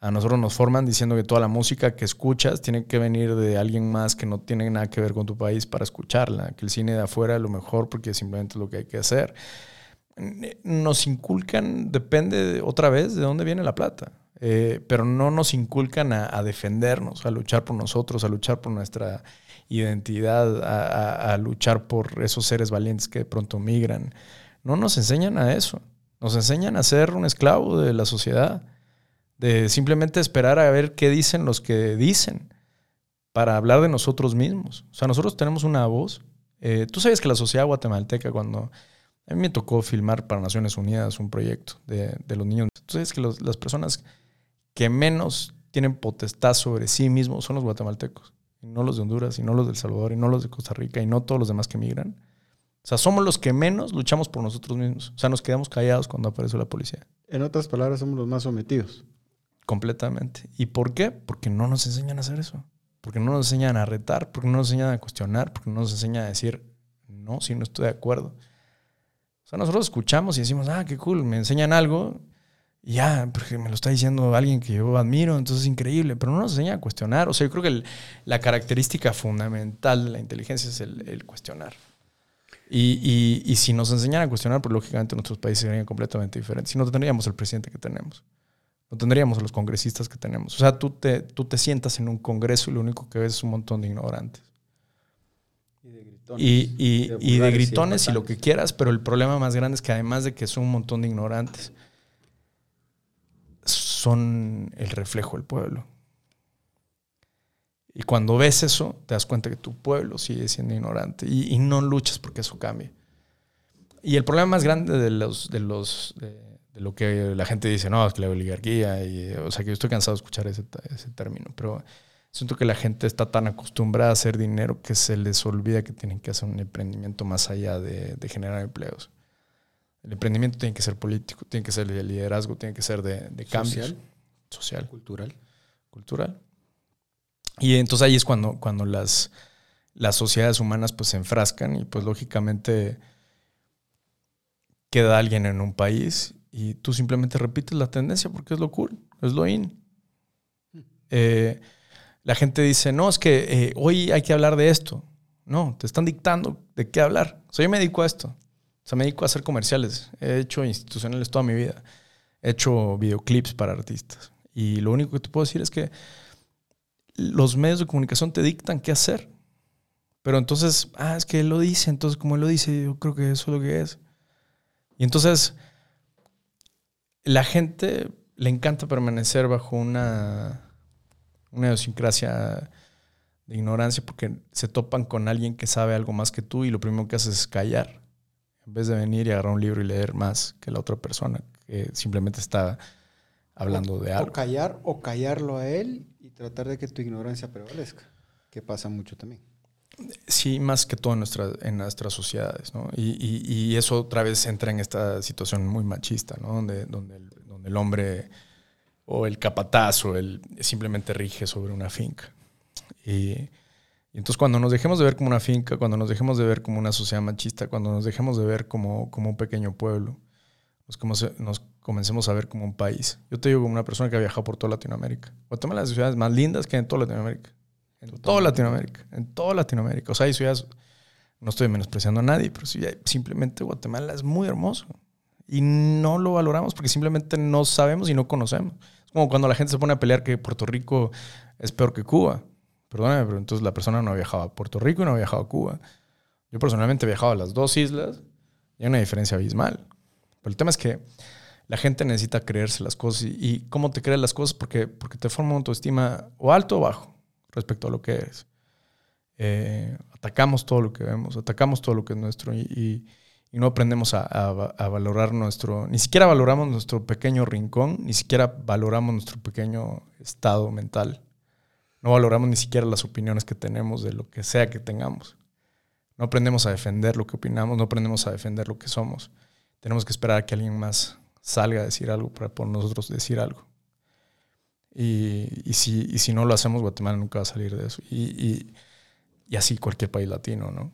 A nosotros nos forman diciendo que toda la música que escuchas tiene que venir de alguien más que no tiene nada que ver con tu país para escucharla. Que el cine de afuera es lo mejor porque simplemente es lo que hay que hacer. Nos inculcan, depende de- otra vez de dónde viene la plata. Eh, pero no nos inculcan a, defendernos, a luchar por nosotros, a luchar por nuestra identidad, a luchar por esos seres valientes que de pronto migran. No nos enseñan a eso. Nos enseñan a ser un esclavo de la sociedad, de simplemente esperar a ver qué dicen los que dicen para hablar de nosotros mismos. O sea, nosotros tenemos una voz. Eh, Tú sabes que la sociedad guatemalteca, cuando a mí me tocó filmar para Naciones Unidas un proyecto de, de los niños, sabes que los- las personas que menos tienen potestad sobre sí mismos son los guatemaltecos, y no los de Honduras, y no los de El Salvador, y no los de Costa Rica, y no todos los demás que migran. O sea, somos los que menos luchamos por nosotros mismos. O sea, nos quedamos callados cuando aparece la policía. En otras palabras, somos los más sometidos. Completamente. ¿Y por qué? Porque no nos enseñan a hacer eso. Porque no nos enseñan a retar, porque no nos enseñan a cuestionar, porque no nos enseñan a decir, no, si no estoy de acuerdo. O sea, nosotros escuchamos y decimos, ah, qué cool, me enseñan algo, y ya, porque me lo está diciendo alguien que yo admiro, entonces es increíble, pero no nos enseñan a cuestionar. O sea, yo creo que la característica fundamental de la inteligencia es el, cuestionar. Y, y- si nos enseñan a cuestionar, pues lógicamente nuestros países serían completamente diferentes. Si no tendríamos el presidente que tenemos. No tendríamos los congresistas que tenemos. O sea, tú te, tú te sientas en un congreso y lo único que ves es un montón de ignorantes. Y de gritones. Y, y- y de gritones y lo que quieras, pero el problema más grande es que además de que son un montón de ignorantes, son el reflejo del pueblo. Y cuando ves eso, te das cuenta que tu pueblo sigue siendo ignorante y, y no luchas porque eso cambie. Y el problema más grande de los, de los, de, de lo que la gente dice, no, es que la oligarquía, y, o sea, que yo estoy cansado de escuchar ese, ese término, pero siento que la gente está tan acostumbrada a hacer dinero que se les olvida que tienen que hacer un emprendimiento más allá de, de generar empleos. El emprendimiento tiene que ser político, tiene que ser de liderazgo, tiene que ser de, de cambios. Social. Social Cultural. cultural. Y entonces ahí es cuando, cuando las, las sociedades humanas pues se enfrascan y pues lógicamente queda alguien en un país y tú simplemente repites la tendencia porque es lo cool, es lo in. Eh, la gente dice, no, es que eh, hoy hay que hablar de esto. No, te están dictando de qué hablar. O sea, yo me dedico a esto. O sea, me dedico a hacer comerciales. He hecho institucionales toda mi vida. He hecho videoclips para artistas. Y lo único que te puedo decir es que los medios de comunicación te dictan qué hacer. Pero entonces, ah, es que él lo dice, entonces como él lo dice, yo creo que eso es lo que es. Y entonces, la gente le encanta permanecer bajo una, una idiosincrasia de ignorancia porque se topan con alguien que sabe algo más que tú y lo primero que haces es callar. En vez de venir y agarrar un libro y leer más que la otra persona que simplemente está hablando de O algo. callar o callarlo a él y tratar de que tu ignorancia prevalezca, que pasa mucho también. Sí, más que todo en, nuestra, en nuestras sociedades, ¿no? Y, y- y eso otra vez entra en esta situación muy machista, ¿no? Donde, donde, el, donde el hombre o el capataz o el simplemente rige sobre una finca. Y, y entonces cuando nos dejemos de ver como una finca, cuando nos dejemos de ver como una sociedad machista, cuando nos dejemos de ver como, como un pequeño pueblo, nos, como se- nos comencemos a ver como un país. Yo te digo como una persona que ha viajado por toda Latinoamérica. Guatemala es de las ciudades más lindas que hay en toda Latinoamérica. En toda Latinoamérica. En toda Latinoamérica. O sea, hay ciudades, no estoy menospreciando a nadie, pero sí, simplemente Guatemala es muy hermoso. Y no lo valoramos porque simplemente no sabemos y no conocemos. Como cuando la gente se pone a pelear que Puerto Rico es peor que Cuba. Perdóname, pero entonces la persona no ha viajado a Puerto Rico y no ha viajado a Cuba. Yo personalmente he viajado a las dos islas y hay una diferencia abismal. Pero el tema es que la gente necesita creerse las cosas. ¿Y, cómo te crees las cosas? Porque, porque te forma una autoestima o alto o bajo respecto a lo que eres. Eh, atacamos todo lo que vemos, atacamos todo lo que es nuestro y- y no aprendemos a, a- a valorar nuestro, ni siquiera valoramos nuestro pequeño rincón, ni siquiera valoramos nuestro pequeño estado mental. No valoramos ni siquiera las opiniones que tenemos de lo que sea que tengamos. No aprendemos a defender lo que opinamos, no aprendemos a defender lo que somos. Tenemos que esperar a que alguien más salga a decir algo para por nosotros decir algo. Y, y si, y si no lo hacemos, Guatemala nunca va a salir de eso. Y, y- así cualquier país latino, ¿no?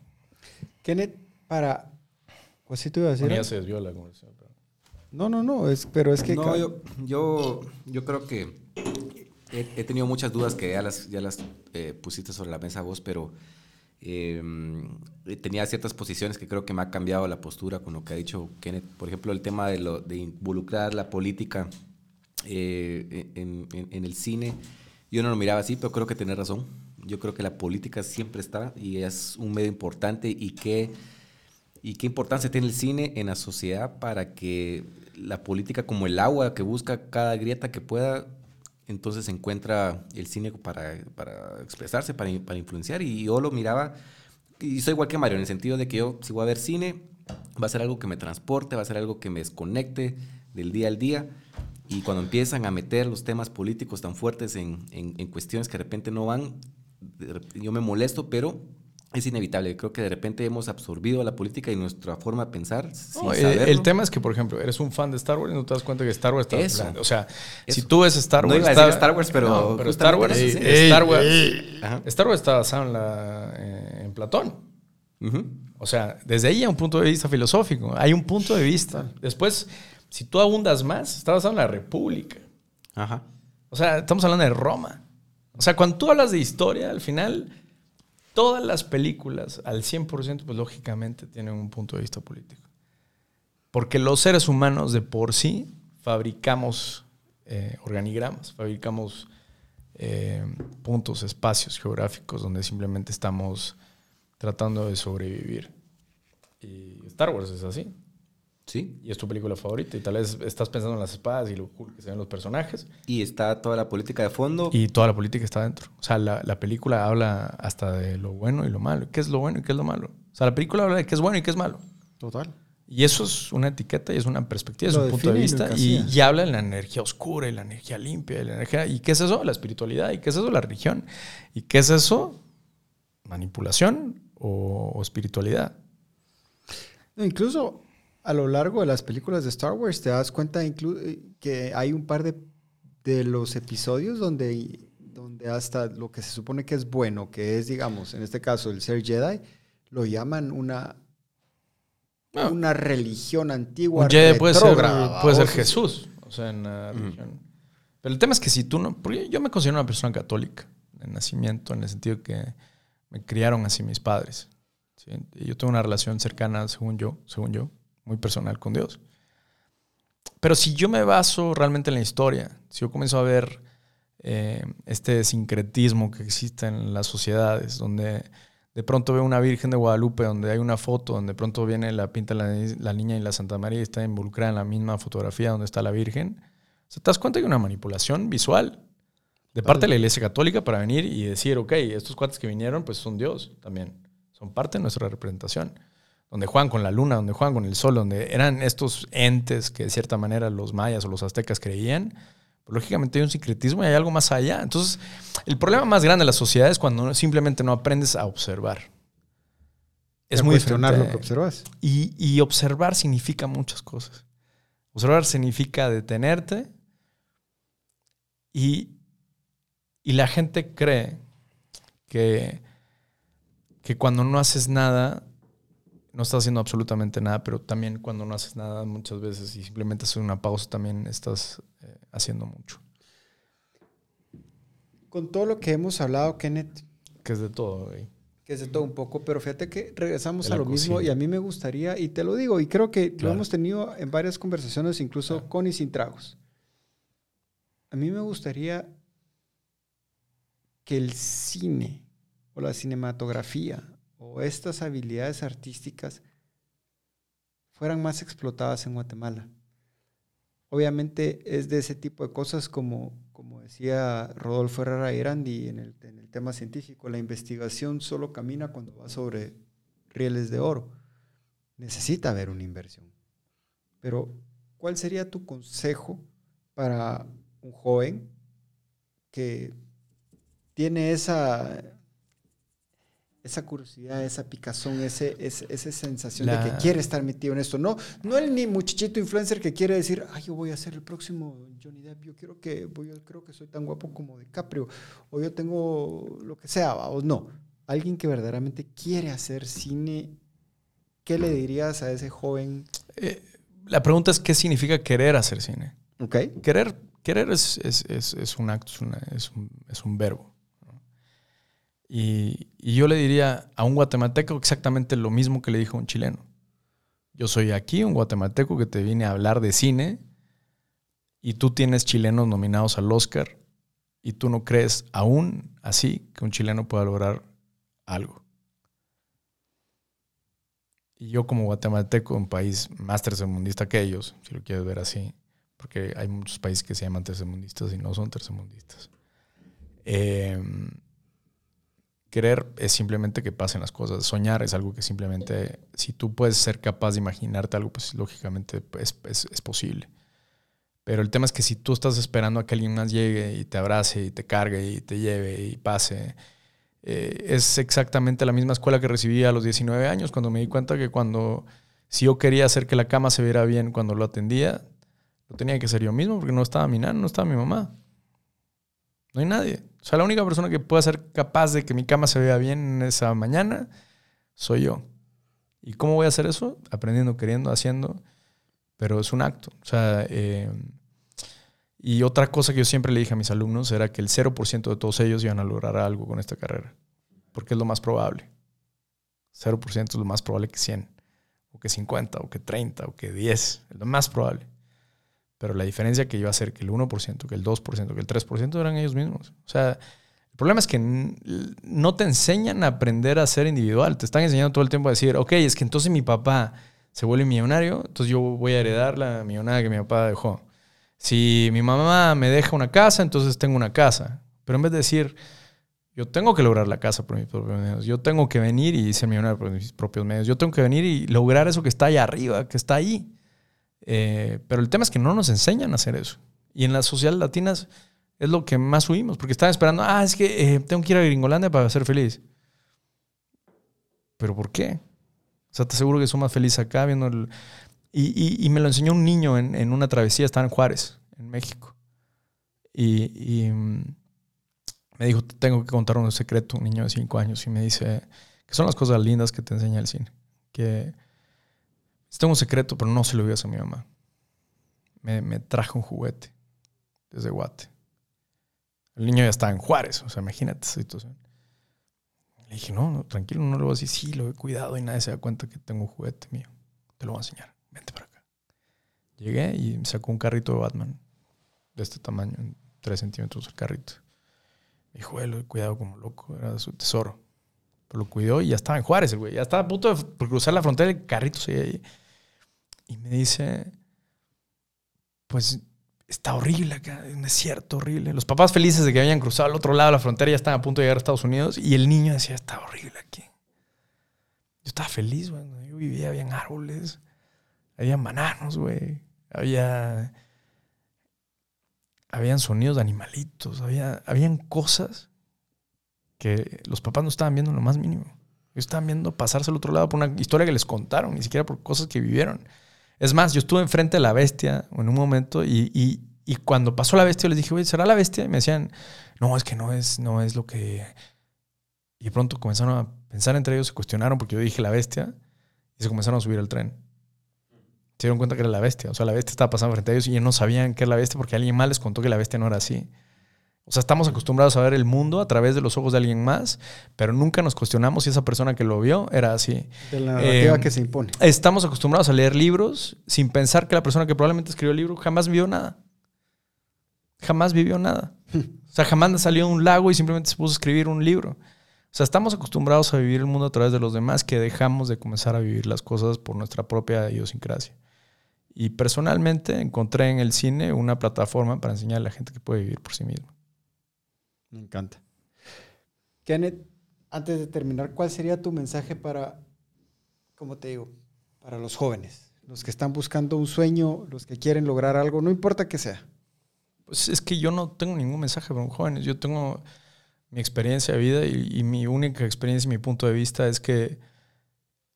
Kenneth, para... Pues sí te iba a decir. Bueno, ya algo. se desvió la conversación. pero- No, no, no, es, pero es que... No, yo, yo, yo creo que he, he tenido muchas dudas que ya las, ya las eh, pusiste sobre la mesa vos, pero eh, tenía ciertas posiciones que creo que me ha cambiado la postura con lo que ha dicho Kenneth. Por ejemplo, el tema de, lo, de involucrar la política eh, en, en- en el cine. Yo no lo miraba así, pero creo que tenés razón. Yo creo que la política siempre está y es un medio importante y que ¿Y qué importancia tiene el cine en la sociedad para que la política, como el agua que busca cada grieta que pueda, entonces encuentra el cine para, para expresarse, para, para influenciar? Y yo lo miraba, y soy igual que Mario, en el sentido de que yo, si voy a ver cine, va a ser algo que me transporte, va a ser algo que me desconecte del día al día. Y cuando empiezan a meter los temas políticos tan fuertes en, en- en cuestiones que de repente no van, yo me molesto, pero es inevitable. Creo que de repente hemos absorbido la política y nuestra forma de pensar sin No, eh, saberlo. el tema es que, por ejemplo, eres un fan de Star Wars y no te das cuenta que Star Wars está Eso. O sea, si Eso. tú ves Star No Wars. iba a decir está- Star Wars, pero No, pero Star Wars. Star Wars. Star Wars está basado en, la, eh, en Platón. O sea, desde ahí hay un punto de vista filosófico. Hay un punto de vista. Después, si tú abundas más, está basado en la República. Ajá. O sea, estamos hablando de Roma. O sea, cuando tú hablas de historia, al final, todas las películas, al 100%, pues lógicamente tienen un punto de vista político. Porque los seres humanos de por sí fabricamos eh, organigramas, fabricamos eh, puntos, espacios geográficos donde simplemente estamos tratando de sobrevivir. Y Star Wars es así. Sí. Y es tu película favorita. Y tal vez estás pensando en las espadas y lo cool que se ven los personajes. Y está toda la política de fondo. Y toda la política está dentro. O sea, la, la película habla hasta de lo bueno y lo malo. ¿Qué es lo bueno y qué es lo malo? O sea, la película habla de qué es bueno y qué es malo. Total. Y eso es una etiqueta y es una perspectiva, es Lo un punto de vista. Y, y habla de la energía oscura y la energía limpia y la energía. ¿Y qué es eso? La espiritualidad. ¿Y qué es eso? La religión. ¿Y qué es eso? Manipulación o, o espiritualidad. No, incluso a lo largo de las películas de Star Wars te das cuenta que hay un par de, de los episodios donde, donde hasta lo que se supone que es bueno, que es, digamos, en este caso el ser Jedi, lo llaman una, Ah. una religión antigua. Un Jedi puede ser, puede ser Jesús, o sea, en la religión. Pero el tema es que si tú no, porque yo me considero una persona católica de nacimiento, en el sentido que me criaron así mis padres. ¿sí? Y yo tengo una relación cercana, según yo, según yo, muy personal con Dios. Pero si yo me baso realmente en la historia, si yo comienzo a ver eh, este sincretismo que existe en las sociedades, donde de pronto veo una Virgen de Guadalupe, donde hay una foto, donde de pronto viene la pinta la, la niña y la Santa María y está involucrada en la misma fotografía donde está la Virgen, o sea, te das cuenta que hay una manipulación visual de parte de la Iglesia Católica para venir y decir, ok, estos cuates que vinieron, pues son Dios también, son parte de nuestra representación. Donde juegan con la luna, donde juegan con el sol, donde eran estos entes que de cierta manera los mayas o los aztecas creían, pues lógicamente hay un sincretismo y hay algo más allá. Entonces, el problema más grande de la sociedad es cuando simplemente no aprendes a observar. Es a muy cuestionar diferente. lo que observas. Y, y observar significa muchas cosas. Observar significa detenerte Y, y la gente cree que, que cuando no haces nada, no estás haciendo absolutamente nada, pero también cuando no haces nada muchas veces y simplemente haces una pausa, también estás eh, haciendo mucho. Con todo lo que hemos hablado, Kenneth. Que es de todo, güey. Que es de todo un poco, pero fíjate que regresamos a lo mismo y a mí me gustaría, y te lo digo, y creo que lo hemos tenido en varias conversaciones, incluso con y sin tragos. A mí me gustaría que el cine o la cinematografía o estas habilidades artísticas fueran más explotadas en Guatemala. Obviamente es de ese tipo de cosas como, como decía Rodolfo Herrera Irandi en el, en el tema científico, la investigación solo camina cuando va sobre rieles de oro. Necesita haber una inversión. Pero, ¿cuál sería tu consejo para un joven que tiene esa, esa curiosidad, esa picazón, ese, esa sensación de que quiere estar metido en esto. No, no el ni muchachito influencer que quiere decir, ay, yo voy a ser el próximo Johnny Depp, yo quiero que, voy, creo que soy tan guapo como DiCaprio, o yo tengo lo que sea, o no. Alguien que verdaderamente quiere hacer cine, ¿qué le dirías a ese joven? Eh, la pregunta es, ¿qué significa querer hacer cine? Okay. Querer, querer es, es, es, un acto, es, un, es un verbo. Y, yo le diría a un guatemalteco exactamente lo mismo que le dijo a un chileno. Yo soy aquí un guatemalteco que te vine a hablar de cine y tú tienes chilenos nominados al Oscar y tú no crees aún así que un chileno pueda lograr algo. Y yo como guatemalteco, un país más tercermundista que ellos, si lo quieres ver así, porque hay muchos países que se llaman tercermundistas y no son tercermundistas. Eh, Querer es simplemente que pasen las cosas. Soñar es algo que simplemente, si tú puedes ser capaz de imaginarte algo, pues lógicamente es, es, posible. Pero el tema es que si tú estás esperando a que alguien más llegue y te abrace y te cargue y te lleve y pase, eh, es exactamente la misma escuela que recibí a los 19 años, cuando me di cuenta que cuando, si yo quería hacer que la cama se viera bien cuando lo atendía, lo tenía que hacer yo mismo porque no estaba mi nana, no estaba mi mamá. No hay nadie. O sea, la única persona que pueda ser capaz de que mi cama se vea bien esa mañana soy yo. ¿Y cómo voy a hacer eso? Aprendiendo, queriendo, haciendo. Pero es un acto. O sea, eh, y otra cosa que yo siempre le dije a mis alumnos era que el 0% de todos ellos iban a lograr algo con esta carrera. Porque es lo más probable. 0% es lo más probable que 100, o que 50, o que 30, o que 10. Es lo más probable. Pero la diferencia que iba a ser que el 1%, que el 2%, que el 3% eran ellos mismos. O sea, el problema es que no te enseñan a aprender a ser individual. Te están enseñando todo el tiempo a decir, ok, es que entonces mi papá se vuelve millonario, entonces yo voy a heredar la millonada que mi papá dejó. Si mi mamá me deja una casa, entonces tengo una casa. Pero en vez de decir, yo tengo que lograr la casa por mis propios medios, yo tengo que venir y ser millonario por mis propios medios, yo tengo que venir y lograr eso que está ahí arriba, que está ahí. Eh, pero el tema es que no nos enseñan a hacer eso. Y en las sociedades latinas es lo que más huimos, porque están esperando, ah, es que eh, tengo que ir a Gringolandia para ser feliz. ¿Pero por qué? O sea, te aseguro que soy más feliz acá viendo el... Y, me lo enseñó un niño en, una travesía, estaba en Juárez, en México. Y, y, mm, me dijo, tengo que contar un secreto, un niño de 5 años, y me dice que son las cosas lindas que te enseña el cine. Que tengo un secreto, pero no se lo digas a mi mamá. Me, me trajo un juguete desde Guate. El niño ya estaba en Juárez, o sea, imagínate esa situación. Le dije, no, tranquilo, no lo voy a decir. Sí, lo he cuidado y nadie se da cuenta que tengo un juguete mío. Te lo voy a enseñar. Vente para acá. Llegué y me sacó un carrito de Batman de este tamaño, 3 centímetros el carrito. Dijo, lo he cuidado como loco, era su tesoro. Pero lo cuidó y ya estaba en Juárez el güey. Ya estaba a punto de cruzar la frontera, el carrito ahí. Y me dice, pues está horrible acá, un desierto horrible. Los papás felices de que habían cruzado al otro lado de la frontera ya estaban a punto de llegar a Estados Unidos y el niño decía, está horrible aquí. Yo estaba feliz, güey. Yo vivía, habían árboles, había bananos, güey. Había... Habían sonidos de animalitos, había, habían cosas que los papás no estaban viendo en lo más mínimo. Ellos estaban viendo pasarse al otro lado por una historia que les contaron, ni siquiera por cosas que vivieron. Es más, yo estuve enfrente de la bestia en un momento y, y cuando pasó la bestia, les dije, oye, ¿será la bestia? Y me decían, no, es que no es, no es lo que... Y pronto comenzaron a pensar entre ellos, se cuestionaron porque yo dije la bestia y se comenzaron a subir al tren. Se dieron cuenta que era la bestia. O sea, la bestia estaba pasando frente a ellos y ellos no sabían que era la bestia porque alguien más les contó que la bestia no era así. O sea, estamos acostumbrados a ver el mundo a través de los ojos de alguien más, pero nunca nos cuestionamos si esa persona que lo vio era así. De la narrativa Eh, que se impone. Estamos acostumbrados a leer libros sin pensar que la persona que probablemente escribió el libro jamás vio nada. Jamás vivió nada. O sea, jamás salió a un lago y simplemente se puso a escribir un libro. O sea, estamos acostumbrados a vivir el mundo a través de los demás que dejamos de comenzar a vivir las cosas por nuestra propia idiosincrasia. Y personalmente encontré en el cine una plataforma para enseñar a la gente que puede vivir por sí misma. Me encanta. Kenneth, antes de terminar, ¿cuál sería tu mensaje para, como te digo, para los jóvenes? Los que están buscando un sueño, los que quieren lograr algo, no importa qué sea. Pues es que yo no tengo ningún mensaje para los jóvenes. Yo tengo mi experiencia de vida y, y mi única experiencia y mi punto de vista es que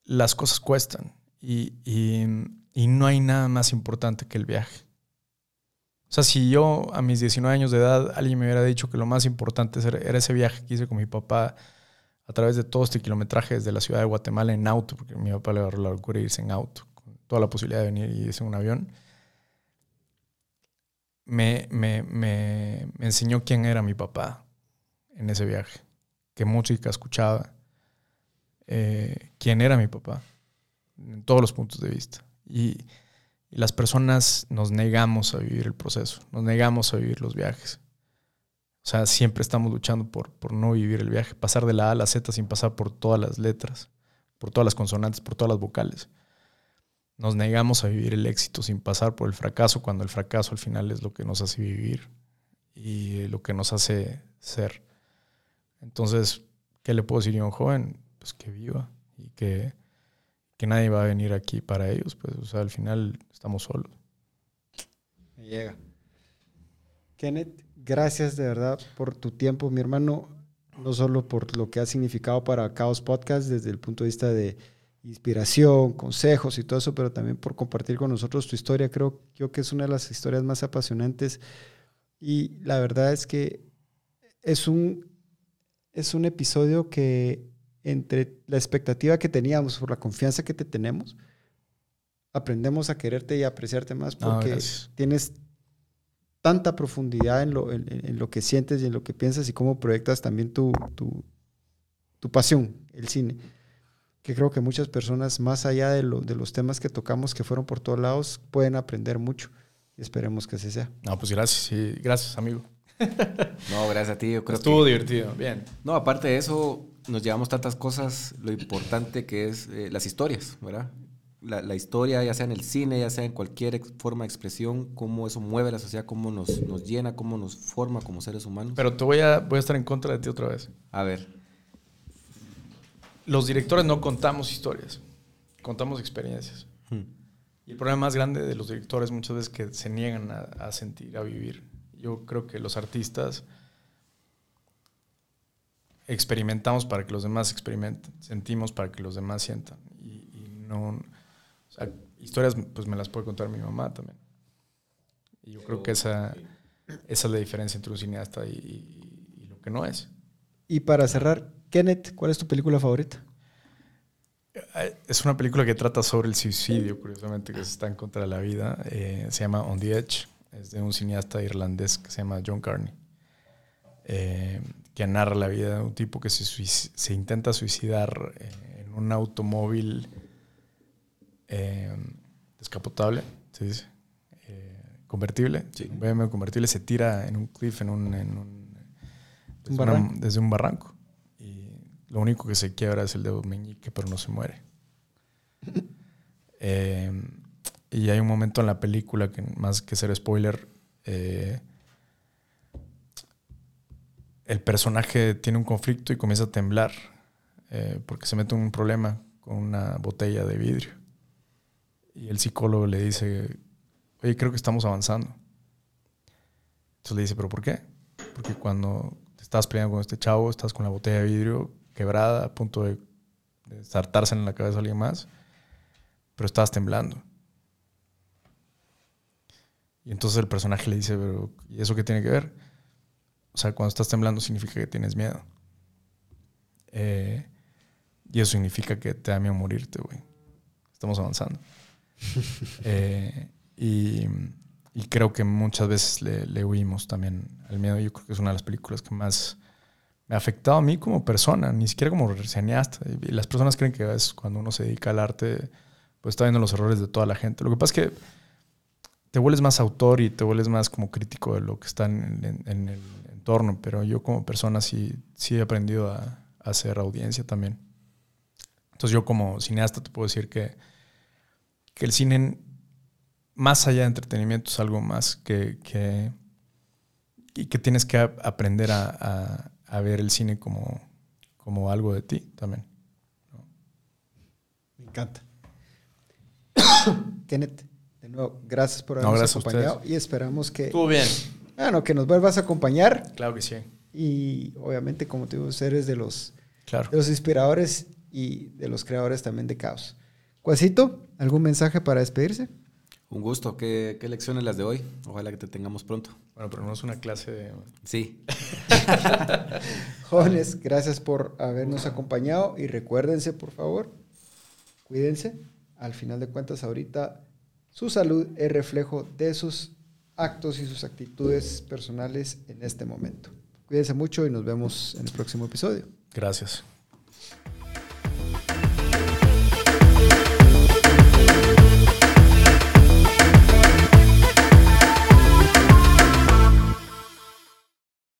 las cosas cuestan y, y- y no hay nada más importante que el viaje. O sea, si yo a mis 19 años de edad alguien me hubiera dicho que lo más importante era ese viaje que hice con mi papá a través de todo este kilometraje desde la ciudad de Guatemala en auto, porque mi papá le agarró la locura irse en auto, con toda la posibilidad de venir y irse en un avión, me, me, me, me enseñó quién era mi papá en ese viaje, qué música escuchaba, eh, quién era mi papá, en todos los puntos de vista. Y, y las personas nos negamos a vivir el proceso, nos negamos a vivir los viajes. O sea, siempre estamos luchando por, por no vivir el viaje, pasar de la A a la Z sin pasar por todas las letras, por todas las consonantes, por todas las vocales. Nos negamos a vivir el éxito sin pasar por el fracaso, cuando el fracaso al final es lo que nos hace vivir y lo que nos hace ser. Entonces, ¿qué le puedo decir a un joven? Pues que viva y que, que nadie va a venir aquí para ellos. Pues, o sea, al final estamos solos. Me llega. Kenneth, gracias de verdad por tu tiempo, mi hermano, no solo por lo que ha significado para Chaos Podcast desde el punto de vista de inspiración, consejos y todo eso, pero también por compartir con nosotros tu historia. Creo, creo que es una de las historias más apasionantes y la verdad es que es un, es un episodio que entre la expectativa que teníamos por la confianza que te tenemos, aprendemos a quererte y a apreciarte más No, porque tienes tanta profundidad en lo, en, en lo que sientes y en lo que piensas y cómo proyectas también tu, tu, tu pasión, el cine. Que creo que muchas personas, más allá de, lo- de los temas que tocamos, que fueron por todos lados, pueden aprender mucho. Y esperemos que así sea. No, pues gracias, sí, gracias, amigo. No, gracias a ti. Yo creo Estuvo que, divertido, bien. No, aparte de eso, nos llevamos tantas cosas, lo importante que es eh, las historias, ¿verdad? La, la historia, ya sea en el cine, ya sea en cualquier forma de expresión, cómo eso mueve la sociedad, cómo nos, nos llena, cómo nos forma como seres humanos. Pero te voy a, voy a estar en contra de ti otra vez. a ver, Los directores no contamos historias, contamos experiencias. hmm, Y el problema más grande de los directores muchas veces es que se niegan a, a sentir, a vivir. Yo creo que los artistas experimentamos para que los demás experimenten, sentimos para que los demás sientan. Y, y no, o sea, historias pues me las puede contar mi mamá también. Y yo creo que esa, esa es la diferencia entre un cineasta y, y- y lo que no es. Y para cerrar, Kenneth, ¿cuál es tu película favorita? Eh, Es una película que trata sobre el suicidio, curiosamente, que se está en contra de la vida. Eh, se llama On the Edge. Es de un cineasta irlandés que se llama John Carney. eh, que narra la vida de un tipo que se, intenta suicidar eh, en un automóvil eh, descapotable, se dice. Eh, convertible. Un BMW convertible se tira en un cliff, en un, en un- desde, una- barranco. desde un barranco. Y lo único que se quiebra es el dedo meñique, pero no se muere. Eh, y hay un momento en la película que, más que ser spoiler, eh, el personaje tiene un conflicto y comienza a temblar eh, porque se mete un problema con una botella de vidrio. Y el psicólogo le dice, oye, creo que estamos avanzando. Entonces le dice, ¿pero por qué? Porque cuando te estás peleando con este chavo, estás con la botella de vidrio quebrada, a punto de, de saltarse en la cabeza a alguien más, pero estabas temblando. Y entonces el personaje le dice, pero ¿y eso qué tiene que ver? O sea, cuando estás temblando significa que tienes miedo. Eh, y eso significa que te da miedo morirte, güey. Estamos avanzando. Eh, y, creo que muchas veces le, huimos también al miedo. Yo creo que es una de las películas que más me ha afectado a mí como persona, ni siquiera como cineasta. Y las personas creen que es cuando uno se dedica al arte, pues está viendo los errores de toda la gente. Lo que pasa es que te vuelves más autor y te vuelves más como crítico de lo que está en, el entorno, pero yo como persona sí, sí he aprendido a, hacer audiencia también. Entonces yo como cineasta te puedo decir que, que el cine, más allá de entretenimiento, es algo más que, que y que tienes que aprender a, ver el cine como, como algo de ti también. Me encanta. Kenneth, nuevo, gracias por habernos acompañado y esperamos que... Estuvo bien. Bueno, que nos vuelvas a acompañar. Claro que sí. Y obviamente, como te digo, eres de los, de los inspiradores y de los creadores también de Caos. Cuasito, ¿algún mensaje para despedirse? Un gusto. ¿Qué, lecciones las de hoy? Ojalá que te tengamos pronto. Bueno, pero no es una clase de... Sí. Jóvenes, gracias por habernos acompañado y recuérdense, por favor, cuídense. Al final de cuentas, ahorita su salud es reflejo de sus actos y sus actitudes personales en este momento. Cuídense mucho y nos vemos en el próximo episodio. Gracias.